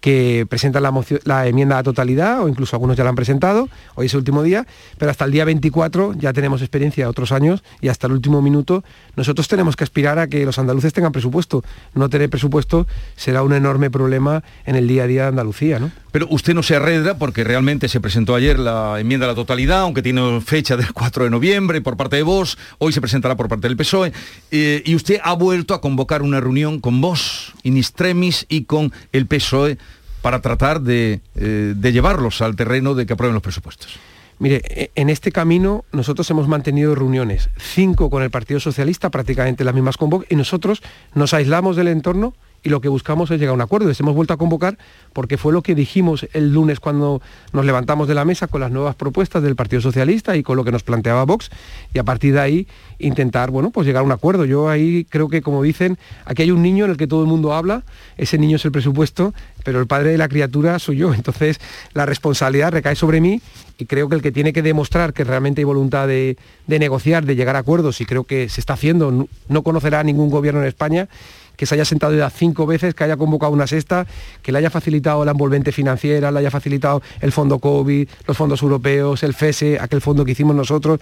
que presentan la, enmienda a la totalidad, o incluso algunos ya la han presentado, hoy es el último día, pero hasta el día 24 ya tenemos experiencia de otros años y hasta el último minuto nosotros tenemos que aspirar a que los andaluces tengan presupuesto. No tener presupuesto será un enorme problema en el día a día de Andalucía. ¿no? Pero usted no se arredra porque realmente se presentó ayer la enmienda a la totalidad, aunque tiene fecha del 4 de noviembre por parte de vos, hoy se presentará por parte del PSOE, eh, y usted ha vuelto a convocar una reunión con vos, in extremis, y con el PSOE para tratar de, eh, de llevarlos al terreno de que aprueben los presupuestos. Mire, e, en este camino nosotros hemos mantenido reuniones, cinco con el Partido Socialista, prácticamente las mismas con Vox, y nosotros nos aislamos del entorno y lo que buscamos es llegar a un acuerdo. Les hemos vuelto a convocar porque fue lo que dijimos el lunes cuando nos levantamos de la mesa con las nuevas propuestas del Partido Socialista y con lo que nos planteaba Vox y a partir de ahí intentar, bueno, pues llegar a un acuerdo. Yo ahí creo que, como dicen, aquí hay un niño en el que todo el mundo habla, ese niño es el presupuesto, pero el padre de la criatura soy yo. Entonces la responsabilidad recae sobre mí y creo que el que tiene que demostrar que realmente hay voluntad de, de negociar, de llegar a acuerdos, y creo que se está haciendo, no conocerá ningún gobierno en España que se haya sentado ya cinco veces, que haya convocado una sexta, que le haya facilitado la envolvente financiera, le haya facilitado el fondo COVID, los fondos europeos, el FESE, aquel fondo que hicimos nosotros,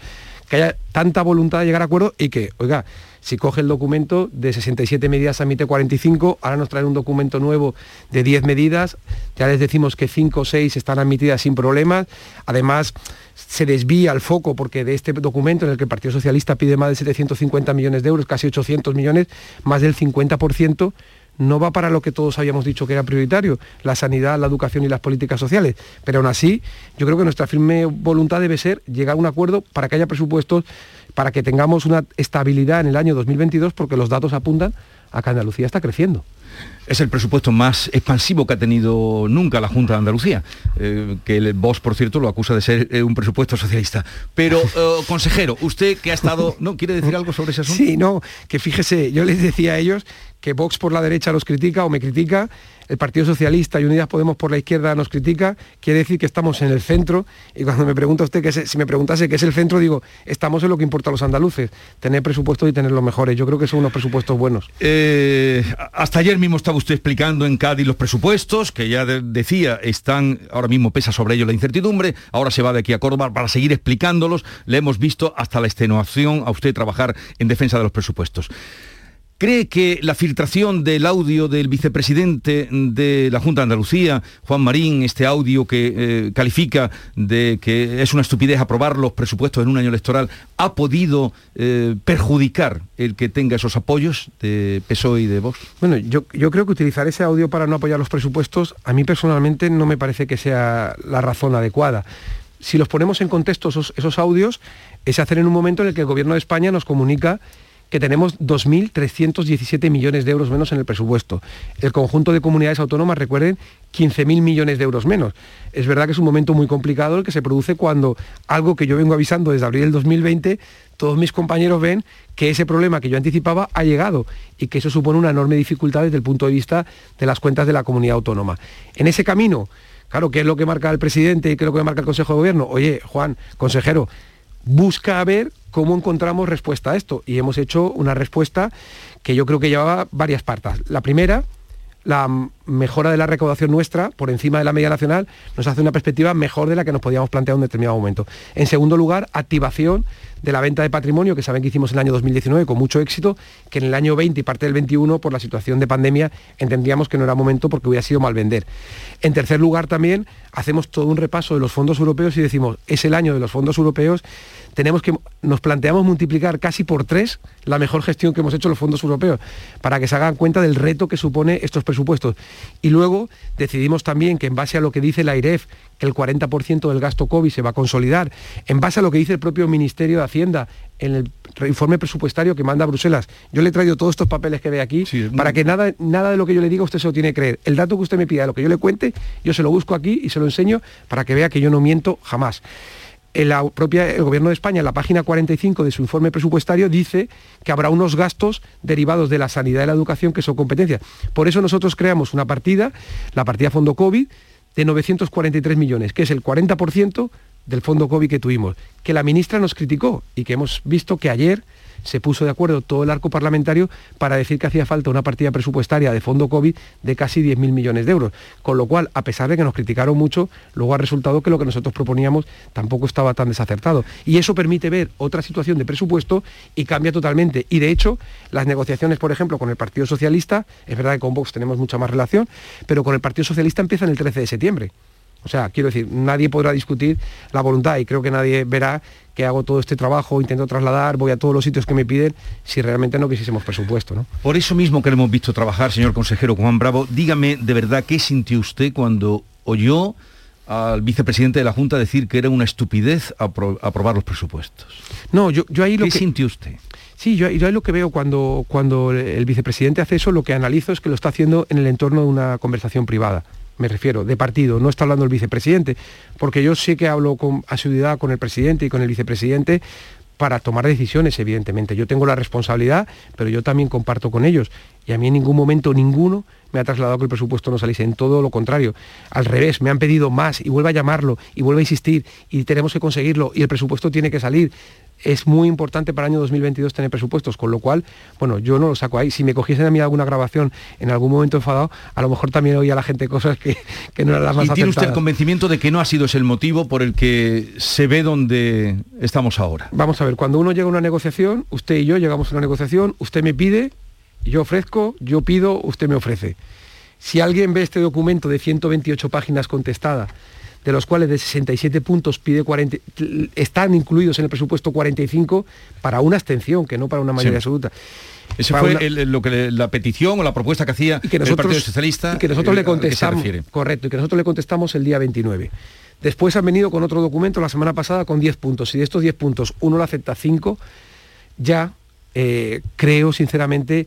que haya tanta voluntad de llegar a acuerdo y que, oiga, si coge el documento de 67 medidas admite 45, ahora nos traen un documento nuevo de 10 medidas, ya les decimos que 5 o 6 están admitidas sin problemas, además se desvía el foco porque de este documento en el que el Partido Socialista pide más de 750 millones de euros, casi 800 millones, más del 50% no va para lo que todos habíamos dicho que era prioritario, la sanidad, la educación y las políticas sociales. Pero aún así, yo creo que nuestra firme voluntad debe ser llegar a un acuerdo para que haya presupuestos, para que tengamos una estabilidad en el año 2022, porque los datos apuntan a que Andalucía está creciendo. Es el presupuesto más expansivo que ha tenido nunca la Junta de Andalucía, eh, que el Vos, por cierto, lo acusa de ser eh, un presupuesto socialista. Pero, eh, consejero, usted que ha estado... ¿No quiere decir algo sobre ese asunto? Sí, no, que fíjese, yo les decía a ellos que Vox por la derecha los critica o me critica, el Partido Socialista y Unidas Podemos por la izquierda nos critica, quiere decir que estamos en el centro y cuando me pregunta usted, que si me preguntase qué es el centro, digo, estamos en lo que importa a los andaluces, tener presupuestos y tener los mejores. Yo creo que son unos presupuestos buenos. hasta ayer mismo estaba usted explicando en Cádiz los presupuestos, que ya decía, están, ahora mismo pesa sobre ellos la incertidumbre, ahora se va de aquí a Córdoba para seguir explicándolos, le hemos visto hasta la extenuación a usted trabajar en defensa de los presupuestos. ¿Cree que la filtración del audio del vicepresidente de la Junta de Andalucía, Juan Marín, este audio que eh, califica de que es una estupidez aprobar los presupuestos en un año electoral, ha podido eh, perjudicar el que tenga esos apoyos de PSOE y de Vox? Bueno, yo, creo que utilizar ese audio para no apoyar los presupuestos, a mí personalmente no me parece que sea la razón adecuada si los ponemos en contexto esos, audios, es hacer en un momento en el que el Gobierno de España nos comunica que tenemos 2.317 millones de euros menos en el presupuesto. El conjunto de comunidades autónomas, recuerden, 15.000 millones de euros menos. Es verdad que es un momento muy complicado el que se produce cuando algo que yo vengo avisando desde abril del 2020, todos mis compañeros ven que ese problema que yo anticipaba ha llegado y que eso supone una enorme dificultad desde el punto de vista de las cuentas de la comunidad autónoma. En ese camino, claro, ¿qué es lo que marca el presidente y qué es lo que marca el Consejo de Gobierno? Oye, Juan, consejero, busca ver cómo encontramos respuesta a esto. Y hemos hecho una respuesta que yo creo que llevaba varias partes. La primera, la mejora de la recaudación nuestra por encima de la media nacional nos hace una perspectiva mejor de la que nos podíamos plantear en un determinado momento. En segundo lugar, activación de la venta de patrimonio, que saben que hicimos en el año 2019 con mucho éxito, que en el año 20 y parte del 21, por la situación de pandemia, entendíamos que no era momento porque hubiera sido mal vender. En tercer lugar, también hacemos todo un repaso de los fondos europeos y decimos, es el año de los fondos europeos, tenemos que, nos planteamos multiplicar casi por tres la mejor gestión que hemos hecho los fondos europeos, para que se hagan cuenta del reto que supone estos presupuestos. Y luego decidimos también que en base a lo que dice la IREF, que el 40% del gasto COVID se va a consolidar, en base a lo que dice el propio Ministerio de Hacienda, en el informe presupuestario que manda a Bruselas. Yo le he traído todos estos papeles que ve aquí para que nada, nada de lo que yo le diga usted se lo tiene que creer. El dato que usted me pida, lo que yo le cuente, yo se lo busco aquí y se lo enseño para que vea que yo no miento jamás. En la propia, el Gobierno de España, en la página 45 de su informe presupuestario, dice que habrá unos gastos derivados de la sanidad y la educación que son competencias. Por eso nosotros creamos una partida, la partida Fondo COVID, de 943 millones, que es el 40% del fondo COVID que tuvimos, que la ministra nos criticó y que hemos visto que ayer se puso de acuerdo todo el arco parlamentario para decir que hacía falta una partida presupuestaria de fondo COVID de casi 10.000 millones de euros. Con lo cual, a pesar de que nos criticaron mucho, luego ha resultado que lo que nosotros proponíamos tampoco estaba tan desacertado. Y eso permite ver otra situación de presupuesto y cambia totalmente. Y de hecho, las negociaciones, por ejemplo, con el Partido Socialista, es verdad que con Vox tenemos mucha más relación, pero con el Partido Socialista empiezan el 13 de septiembre. O sea, quiero decir, nadie podrá discutir la voluntad y creo que nadie verá que hago todo este trabajo, intento trasladar, voy a todos los sitios que me piden, si realmente no quisiésemos presupuesto. ¿no? Por eso mismo que le hemos visto trabajar, señor consejero Juan Bravo, dígame de verdad qué sintió usted cuando oyó al vicepresidente de la Junta decir que era una estupidez aprobar los presupuestos. No, yo, yo ahí lo ¿Qué sintió usted? Sí, yo, yo ahí lo que veo cuando, cuando el vicepresidente hace eso, lo que analizo es que lo está haciendo en el entorno de una conversación privada me refiero, de partido, no está hablando el vicepresidente, porque yo sé que hablo con asiduidad con el presidente y con el vicepresidente para tomar decisiones, evidentemente. Yo tengo la responsabilidad, pero yo también comparto con ellos. Y a mí en ningún momento ninguno me ha trasladado que el presupuesto no saliese, en todo lo contrario. Al revés, me han pedido más y vuelve a llamarlo y vuelve a insistir y tenemos que conseguirlo y el presupuesto tiene que salir es muy importante para el año 2022 tener presupuestos, con lo cual, bueno, yo no lo saco ahí. Si me cogiesen a mí alguna grabación en algún momento enfadado, a lo mejor también oía a la gente cosas que, no eran las más ¿Y tiene usted el convencimiento de que no ha sido ese el motivo por el que se ve donde estamos ahora? Vamos a ver, cuando uno llega a una negociación, usted y yo llegamos a una negociación, usted me pide, yo ofrezco, yo pido, usted me ofrece. Si alguien ve este documento de 128 páginas contestadas, de los cuales de 67 puntos pide 40, están incluidos en el presupuesto 45 para una abstención, que no para una mayoría absoluta. Esa fue lo que la petición o la propuesta que hacía que nosotros, el Partido Socialista. Y que nosotros le eh, contestamos. Correcto, y que nosotros le contestamos el día 29. Después han venido con otro documento la semana pasada con 10 puntos. Y de estos 10 puntos uno lo acepta 5, ya eh, creo sinceramente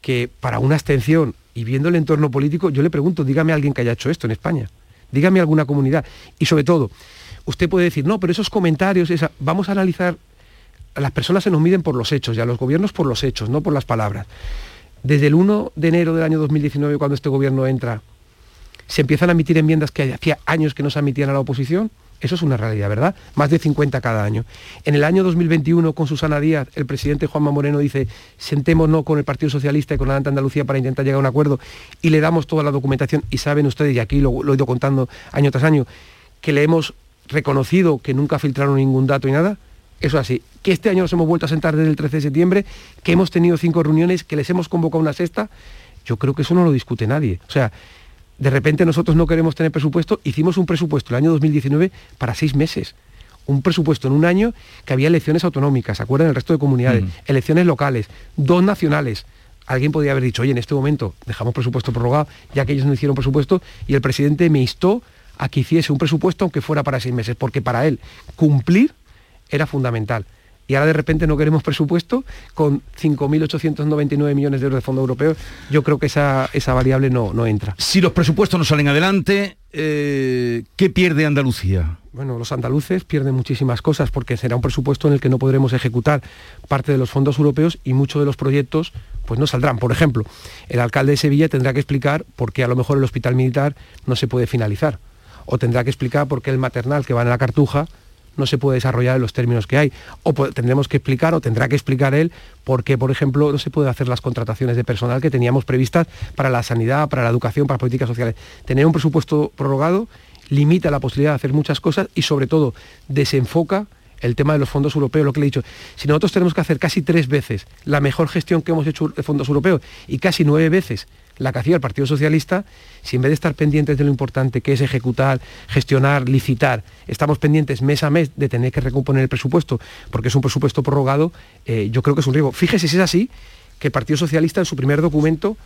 que para una abstención y viendo el entorno político, yo le pregunto, dígame a alguien que haya hecho esto en España. Dígame alguna comunidad. Y sobre todo, usted puede decir, no, pero esos comentarios, vamos a analizar, las personas se nos miden por los hechos y a los gobiernos por los hechos, no por las palabras. Desde el 1 de enero del año 2019, cuando este gobierno entra, se empiezan a emitir enmiendas que hacía años que no se emitían a la oposición. Eso es una realidad, ¿verdad? Más de 50 cada año. En el año 2021, con Susana Díaz, el presidente Juanma Moreno dice, sentémonos con el Partido Socialista y con la Andalucía para intentar llegar a un acuerdo y le damos toda la documentación. Y saben ustedes, y aquí lo, lo he ido contando año tras año, que le hemos reconocido que nunca filtraron ningún dato y nada. Eso así. Que este año nos hemos vuelto a sentar desde el 13 de septiembre, que hemos tenido cinco reuniones, que les hemos convocado una sexta. Yo creo que eso no lo discute nadie. O sea, de repente nosotros no queremos tener presupuesto, hicimos un presupuesto el año 2019 para seis meses. Un presupuesto en un año que había elecciones autonómicas, ¿se acuerdan? El resto de comunidades, elecciones locales, dos nacionales. Alguien podría haber dicho, oye, en este momento dejamos presupuesto prorrogado, ya que ellos no hicieron presupuesto, y el presidente me instó a que hiciese un presupuesto aunque fuera para seis meses, porque para él cumplir era fundamental y ahora de repente no queremos presupuesto con 5.899 millones de euros de fondos europeos, yo creo que esa, esa variable no, no entra. Si los presupuestos no salen adelante, eh, ¿qué pierde Andalucía? Bueno, los andaluces pierden muchísimas cosas porque será un presupuesto en el que no podremos ejecutar parte de los fondos europeos y muchos de los proyectos pues no saldrán. Por ejemplo, el alcalde de Sevilla tendrá que explicar por qué a lo mejor el hospital militar no se puede finalizar. O tendrá que explicar por qué el maternal que va en la cartuja no se puede desarrollar en los términos que hay. O tendremos que explicar, o tendrá que explicar él, por qué, por ejemplo, no se puede hacer las contrataciones de personal que teníamos previstas para la sanidad, para la educación, para políticas sociales. Tener un presupuesto prorrogado limita la posibilidad de hacer muchas cosas y sobre todo desenfoca el tema de los fondos europeos, lo que le he dicho. Si nosotros tenemos que hacer casi tres veces la mejor gestión que hemos hecho de fondos europeos y casi nueve veces la que hacía el Partido Socialista, si en vez de estar pendientes de lo importante que es ejecutar, gestionar, licitar, estamos pendientes mes a mes de tener que recomponer el presupuesto, porque es un presupuesto prorrogado, eh, yo creo que es un riesgo. Fíjese si es así, que el Partido Socialista en su primer documento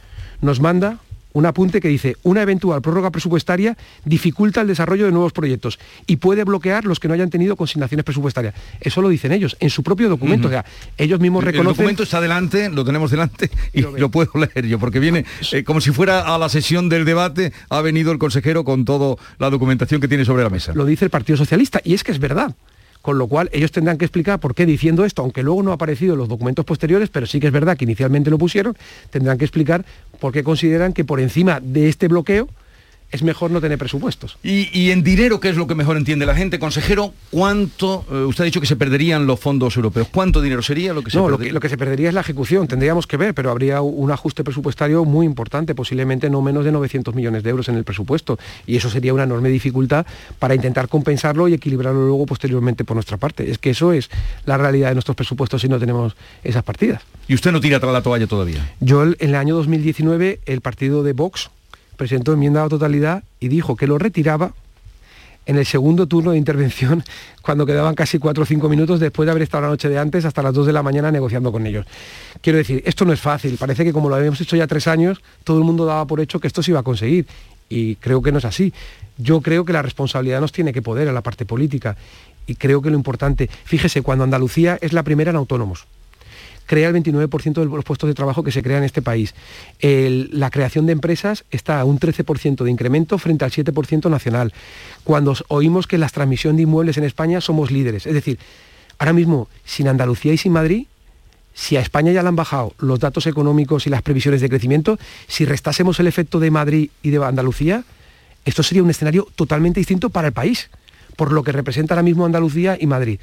nos manda un apunte que dice, una eventual prórroga presupuestaria dificulta el desarrollo de nuevos proyectos y puede bloquear los que no hayan tenido consignaciones presupuestarias. Eso lo dicen ellos, en su propio documento. O sea, ellos mismos reconocen... El documento está delante, lo tenemos delante y lo, puedo leer yo, porque viene eh, como si fuera a la sesión del debate, ha venido el consejero con toda la documentación que tiene sobre la mesa. Lo dice el Partido Socialista y es que es verdad con lo cual ellos tendrán que explicar por qué diciendo esto, aunque luego no ha aparecido en los documentos posteriores, pero sí que es verdad que inicialmente lo pusieron, tendrán que explicar por qué consideran que por encima de este bloqueo es mejor no tener presupuestos. Y, en dinero, ¿qué es lo que mejor entiende la gente? Consejero, ¿cuánto, eh, usted ha dicho que se perderían los fondos europeos, ¿cuánto dinero sería lo que se No, lo que, lo que, se perdería es la ejecución, tendríamos que ver, pero habría un ajuste presupuestario muy importante, posiblemente no menos de 900 millones de euros en el presupuesto, y eso sería una enorme dificultad para intentar compensarlo y equilibrarlo luego posteriormente por nuestra parte. Es que eso es la realidad de nuestros presupuestos si no tenemos esas partidas. ¿Y usted no tira atrás la toalla todavía? Yo en el año 2019, el partido de Vox, presentó enmienda a la totalidad y dijo que lo retiraba en el segundo turno de intervención, cuando quedaban casi cuatro o cinco minutos después de haber estado la noche de antes hasta las dos de la mañana negociando con ellos. Quiero decir, esto no es fácil, parece que como lo habíamos hecho ya tres años, todo el mundo daba por hecho que esto se iba a conseguir, y creo que no es así. Yo creo que la responsabilidad nos tiene que poder a la parte política, y creo que lo importante, fíjese, cuando Andalucía es la primera en autónomos, crea el 29% de los puestos de trabajo que se crean en este país. la creación de empresas está a un 13% de incremento frente al 7% nacional. Cuando oímos que la transmisión de inmuebles en España somos líderes. Es decir, ahora mismo, sin Andalucía y sin Madrid, si a España ya le han bajado los datos económicos y las previsiones de crecimiento, si restásemos el efecto de Madrid y de Andalucía, esto sería un escenario totalmente distinto para el país, por lo que representa ahora mismo Andalucía y Madrid.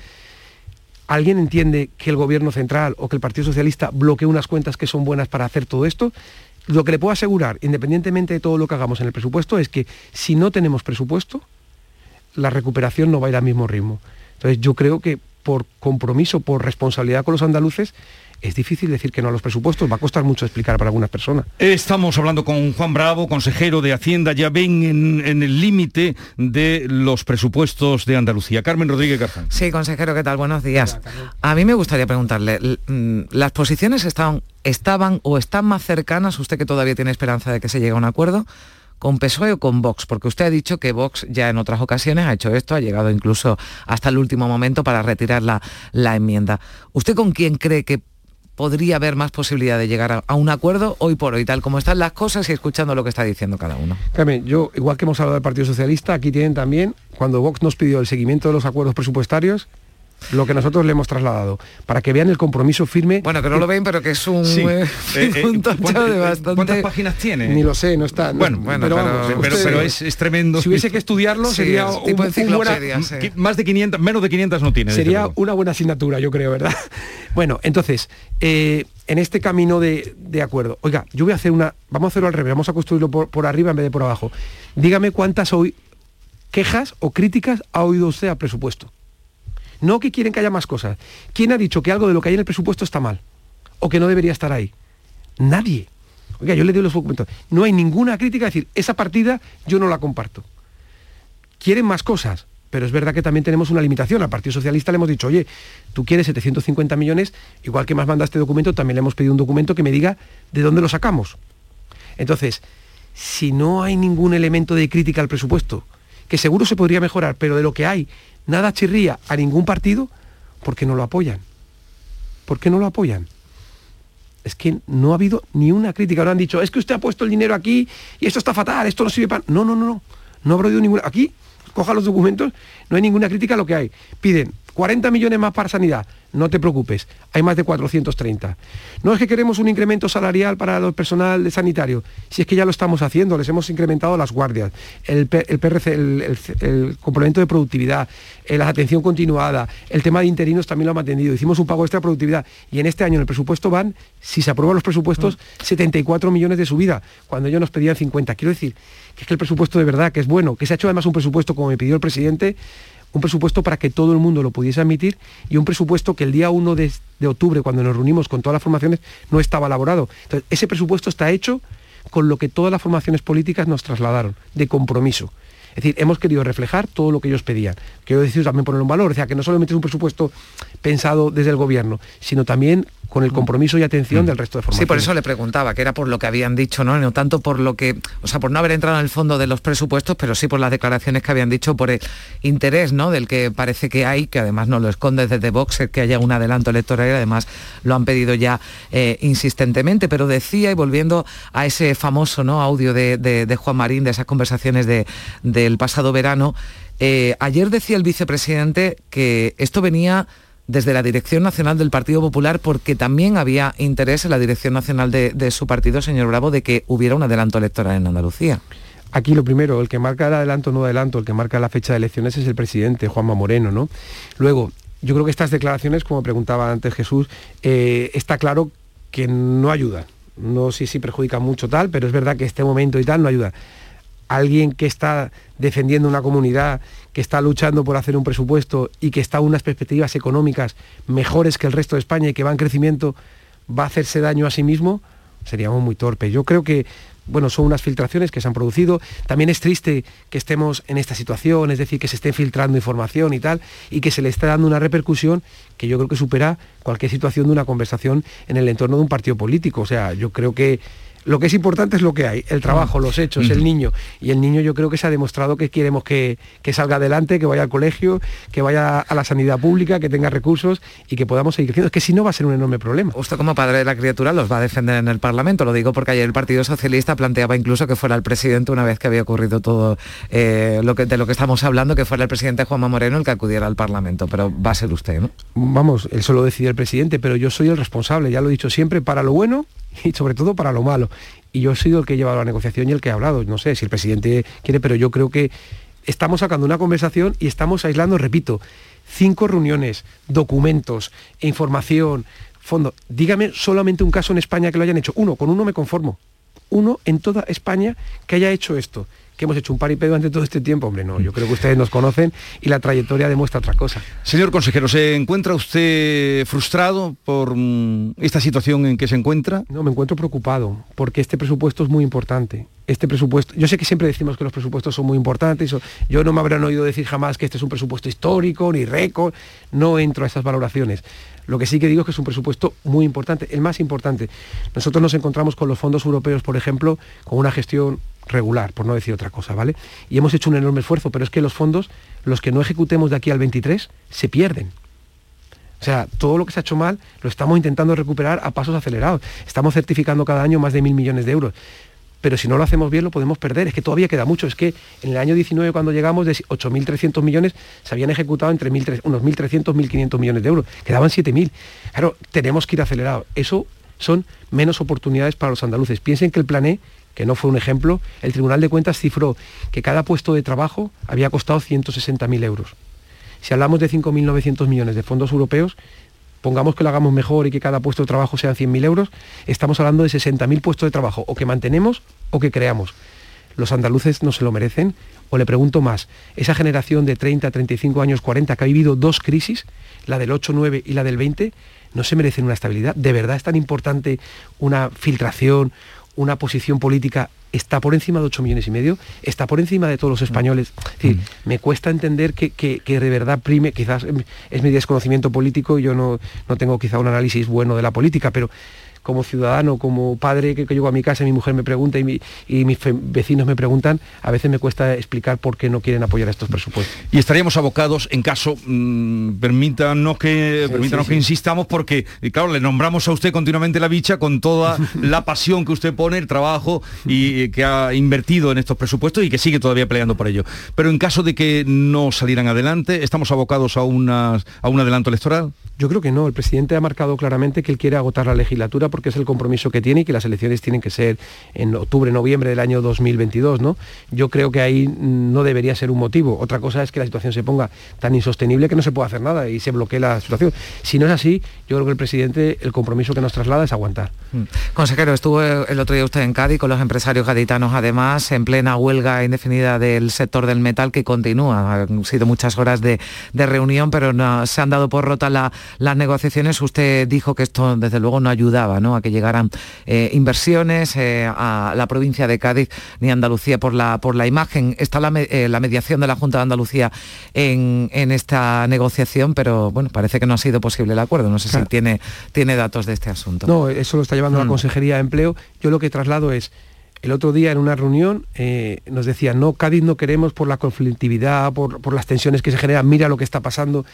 ¿Alguien entiende que el gobierno central o que el Partido Socialista bloquee unas cuentas que son buenas para hacer todo esto? Lo que le puedo asegurar, independientemente de todo lo que hagamos en el presupuesto, es que si no tenemos presupuesto, la recuperación no va a ir al mismo ritmo. Entonces yo creo que por compromiso, por responsabilidad con los andaluces, es difícil decir que no a los presupuestos, va a costar mucho explicar para algunas personas. Estamos hablando con Juan Bravo, consejero de Hacienda, ya ven en, el límite de los presupuestos de Andalucía. Carmen Rodríguez Garzán. Sí, consejero, ¿qué tal? Buenos días. A mí me gustaría preguntarle, mm, ¿las posiciones estaban, estaban o están más cercanas, usted que todavía tiene esperanza de que se llegue a un acuerdo, con PSOE o con Vox? Porque usted ha dicho que Vox ya en otras ocasiones ha hecho esto, ha llegado incluso hasta el último momento para retirar la, la enmienda. ¿Usted con quién cree que podría haber más posibilidad de llegar a, un acuerdo hoy por hoy, tal como están las cosas y escuchando lo que está diciendo cada uno. Carmen, yo, igual que hemos hablado del Partido Socialista, aquí tienen también, cuando Vox nos pidió el seguimiento de los acuerdos presupuestarios, lo que nosotros le hemos trasladado, para que vean el compromiso firme. Bueno, que no lo ven, pero que es un, eh, eh, eh, de bastante... ¿Cuántas páginas tiene? Ni lo sé, no está. bueno, bueno, pero, es, tremendo. Si hubiese que estudiarlo, sería un, buena, Más de 500, menos de 500 no tiene. Sería una buena asignatura, yo creo, ¿verdad? bueno, entonces, en este camino de, acuerdo, oiga, yo voy a hacer una, vamos a hacerlo al revés, vamos a construirlo por, por arriba en vez de por abajo. Dígame cuántas hoy quejas o críticas ha oído usted al presupuesto. No que quieren que haya más cosas. ¿Quién ha dicho que algo de lo que hay en el presupuesto está mal? O que no debería estar ahí. Nadie. Oiga, yo le doy los documentos. No hay ninguna crítica a decir, esa partida yo no la comparto. Quieren más cosas, pero es verdad que también tenemos una limitación. Al Partido Socialista le hemos dicho, oye, tú quieres 750 millones, igual que más manda este documento, también le hemos pedido un documento que me diga de dónde lo sacamos. Entonces, si no hay ningún elemento de crítica al presupuesto, que seguro se podría mejorar, pero de lo que hay nada chirría a ningún partido porque no lo apoyan. ¿Por qué no lo apoyan? Es que no ha habido ni una crítica. No han dicho, es que usted ha puesto el dinero aquí y esto está fatal, esto no sirve para... No, no, no, no. No habrá habido ninguna... Aquí, coja los documentos, no hay ninguna crítica a lo que hay. Piden 40 millones más para sanidad no te preocupes, hay más de 430. No es que queremos un incremento salarial para el personal sanitario, si es que ya lo estamos haciendo, les hemos incrementado las guardias, el, PRC, el, complemento de productividad, eh, la atención continuada, el tema de interinos también lo hemos atendido, hicimos un pago extra de productividad y en este año en el presupuesto van, si se aprueban los presupuestos, 74 mm. millones de subida, cuando ellos nos pedían 50. Quiero decir que es que el presupuesto de verdad, que es bueno, que se ha hecho además un presupuesto como me pidió el presidente, un presupuesto para que todo el mundo lo pudiese admitir y un presupuesto que el día 1 de, octubre, cuando nos reunimos con todas las formaciones, no estaba elaborado. Entonces, ese presupuesto está hecho con lo que todas las formaciones políticas nos trasladaron, de compromiso. Es decir, hemos querido reflejar todo lo que ellos pedían. Quiero decir también poner un valor, o sea, que no solamente es un presupuesto pensado desde el gobierno, sino también con el compromiso y atención del resto de formaciones. Sí, por eso le preguntaba, que era por lo que habían dicho, ¿no? No tanto por lo que, o sea, por no haber entrado en el fondo de los presupuestos, pero sí por las declaraciones que habían dicho, por el interés, ¿no? Del que parece que hay, que además no lo esconde desde Vox, que haya un adelanto electoral y además lo han pedido ya eh, insistentemente. Pero decía, y volviendo a ese famoso ¿no? audio de, Juan Marín, de esas conversaciones del pasado verano, eh, ayer decía el vicepresidente que esto venía desde la Dirección Nacional del Partido Popular porque también había interés en la Dirección Nacional de, su partido, señor Bravo, de que hubiera un adelanto electoral en Andalucía. Aquí lo primero, el que marca el adelanto o no adelanto, el que marca la fecha de elecciones es el presidente, Juanma Moreno, ¿no? Luego, yo creo que estas declaraciones, como preguntaba antes Jesús, eh, está claro que no ayuda. No sé si perjudica mucho tal, pero es verdad que este momento y tal no ayuda. Alguien que está defendiendo una comunidad, que está luchando por hacer un presupuesto y que está unas perspectivas económicas mejores que el resto de España y que va en crecimiento, va a hacerse daño a sí mismo, seríamos muy torpes. Yo creo que bueno, son unas filtraciones que se han producido. También es triste que estemos en esta situación, es decir, que se esté filtrando información y tal, y que se le esté dando una repercusión que yo creo que supera cualquier situación de una conversación en el entorno de un partido político. O sea, yo creo que lo que es importante es lo que hay, el trabajo, los hechos, el niño. Y el niño yo creo que se ha demostrado que queremos que, salga adelante, que vaya al colegio, que vaya a la sanidad pública, que tenga recursos y que podamos seguir creciendo. Es que si no va a ser un enorme problema. Usted como padre de la criatura los va a defender en el Parlamento, lo digo porque ayer el Partido Socialista planteaba incluso que fuera el presidente, una vez que había ocurrido todo eh, lo que, de lo que estamos hablando, que fuera el presidente Juanma Moreno el que acudiera al Parlamento. Pero va a ser usted, ¿no? Vamos, él solo decide el presidente, pero yo soy el responsable, ya lo he dicho siempre, para lo bueno y sobre todo para lo malo. Y yo he sido el que he llevado la negociación y el que ha hablado. No sé si el presidente quiere, pero yo creo que estamos sacando una conversación y estamos aislando, repito, cinco reuniones, documentos, información, fondo. Dígame solamente un caso en España que lo hayan hecho. Uno, con uno me conformo. Uno en toda España que haya hecho esto que hemos hecho un paripé durante todo este tiempo. Hombre, no, yo creo que ustedes nos conocen y la trayectoria demuestra otra cosa. Señor consejero, ¿se encuentra usted frustrado por mm, esta situación en que se encuentra? No, me encuentro preocupado, porque este presupuesto es muy importante. Este presupuesto, yo sé que siempre decimos que los presupuestos son muy importantes, yo no me habrán oído decir jamás que este es un presupuesto histórico, ni récord, no entro a esas valoraciones. Lo que sí que digo es que es un presupuesto muy importante, el más importante. Nosotros nos encontramos con los fondos europeos, por ejemplo, con una gestión regular, por no decir otra cosa, ¿vale? Y hemos hecho un enorme esfuerzo, pero es que los fondos, los que no ejecutemos de aquí al 23, se pierden. O sea, todo lo que se ha hecho mal lo estamos intentando recuperar a pasos acelerados. Estamos certificando cada año más de mil millones de euros. Pero si no lo hacemos bien lo podemos perder. Es que todavía queda mucho. Es que en el año 19 cuando llegamos de 8.300 millones se habían ejecutado entre unos 1.300, 1.500 millones de euros. Quedaban 7.000. Claro, tenemos que ir acelerado. Eso son menos oportunidades para los andaluces. Piensen que el plan E que no fue un ejemplo, el Tribunal de Cuentas cifró que cada puesto de trabajo había costado 160.000 euros. Si hablamos de 5.900 millones de fondos europeos, pongamos que lo hagamos mejor y que cada puesto de trabajo sean 100.000 euros, estamos hablando de 60.000 puestos de trabajo, o que mantenemos o que creamos. ¿Los andaluces no se lo merecen? O le pregunto más, esa generación de 30, 35 años, 40, que ha vivido dos crisis, la del 8, 9 y la del 20, ¿no se merecen una estabilidad? ¿De verdad es tan importante una filtración, una posición política está por encima de 8 millones y medio, está por encima de todos los españoles. Mm. me cuesta entender que, que, de verdad prime, quizás es mi desconocimiento político, yo no, no tengo quizá un análisis bueno de la política, pero como ciudadano, como padre que, llego a mi casa y mi mujer me pregunta y, mis vecinos me preguntan, a veces me cuesta explicar por qué no quieren apoyar estos presupuestos. Y estaríamos abocados en caso, mm, permítanos, que, permítanos que insistamos, porque, claro, le nombramos a usted continuamente la bicha con toda la pasión que usted pone, el trabajo y que ha invertido en estos presupuestos y que sigue todavía peleando por ello. Pero en caso de que no salieran adelante, ¿estamos abocados a, a un adelanto electoral? Yo creo que no. El presidente ha marcado claramente que él quiere agotar la legislatura porque es el compromiso que tiene y que las elecciones tienen que ser en octubre, noviembre del año 2022. ¿no? Yo creo que ahí no debería ser un motivo. Otra cosa es que la situación se ponga tan insostenible que no se puede hacer nada y se bloquee la situación. Si no es así, yo creo que el presidente el compromiso que nos traslada es aguantar. Mm. Consejero, estuvo el otro día usted en Cádiz con los empresarios gaditanos, además, en plena huelga indefinida del sector del metal que continúa. Han sido muchas horas de, reunión, pero se han dado por rota la las negociaciones. Usted dijo que esto desde luego no ayudaba ¿no? a que llegaran eh, inversiones eh, a la provincia de Cádiz ni Andalucía por la, por la imagen. Está la, eh, la mediación de la Junta de Andalucía en, en, esta negociación, pero bueno, parece que no ha sido posible el acuerdo. No sé claro. si tiene, tiene datos de este asunto. No, eso lo está llevando mm. la Consejería de Empleo. Yo lo que traslado es el otro día en una reunión eh, nos decían, no, Cádiz no queremos por la conflictividad, por, por, las tensiones que se generan, mira lo que está pasando.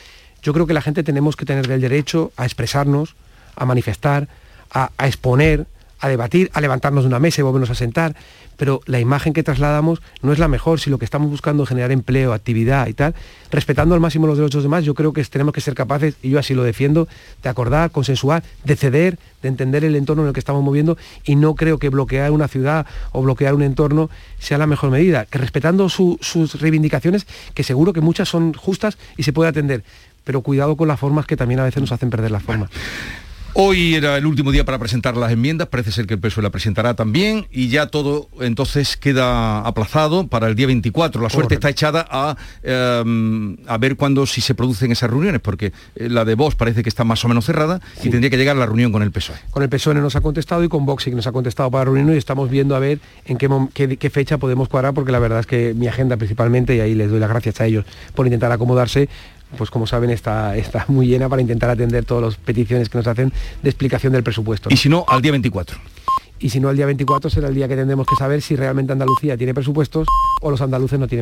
Yo creo que la gente tenemos que tener el derecho a expresarnos, a manifestar, a, exponer, a debatir, a levantarnos de una mesa y volvernos a sentar, pero la imagen que trasladamos no es la mejor, si lo que estamos buscando es generar empleo, actividad y tal, respetando al máximo los derechos demás, yo creo que tenemos que ser capaces, y yo así lo defiendo, de acordar, consensuar, de ceder, de entender el entorno en el que estamos moviendo y no creo que bloquear una ciudad o bloquear un entorno sea la mejor medida, que respetando su, sus reivindicaciones, que seguro que muchas son justas y se puede atender, pero cuidado con las formas que también a veces nos hacen perder la forma. Hoy era el último día para presentar las enmiendas, parece ser que el PSOE la presentará también y ya todo entonces queda aplazado para el día 24. La suerte Correcto. está echada a, eh, a ver cuándo si se producen esas reuniones, porque la de Vox parece que está más o menos cerrada sí. y tendría que llegar la reunión con el PSOE. Con el PSOE nos ha contestado y con Vox sí que nos ha contestado para reunirnos y estamos viendo a ver en qué, qué, qué fecha podemos cuadrar, porque la verdad es que mi agenda principalmente, y ahí les doy las gracias a ellos por intentar acomodarse, pues como saben está, está muy llena para intentar atender todas las peticiones que nos hacen de explicación del presupuesto. Y si no, al día 24. Y si no, el día 24 será el día que tendremos que saber si realmente Andalucía tiene presupuestos o los andaluces no tienen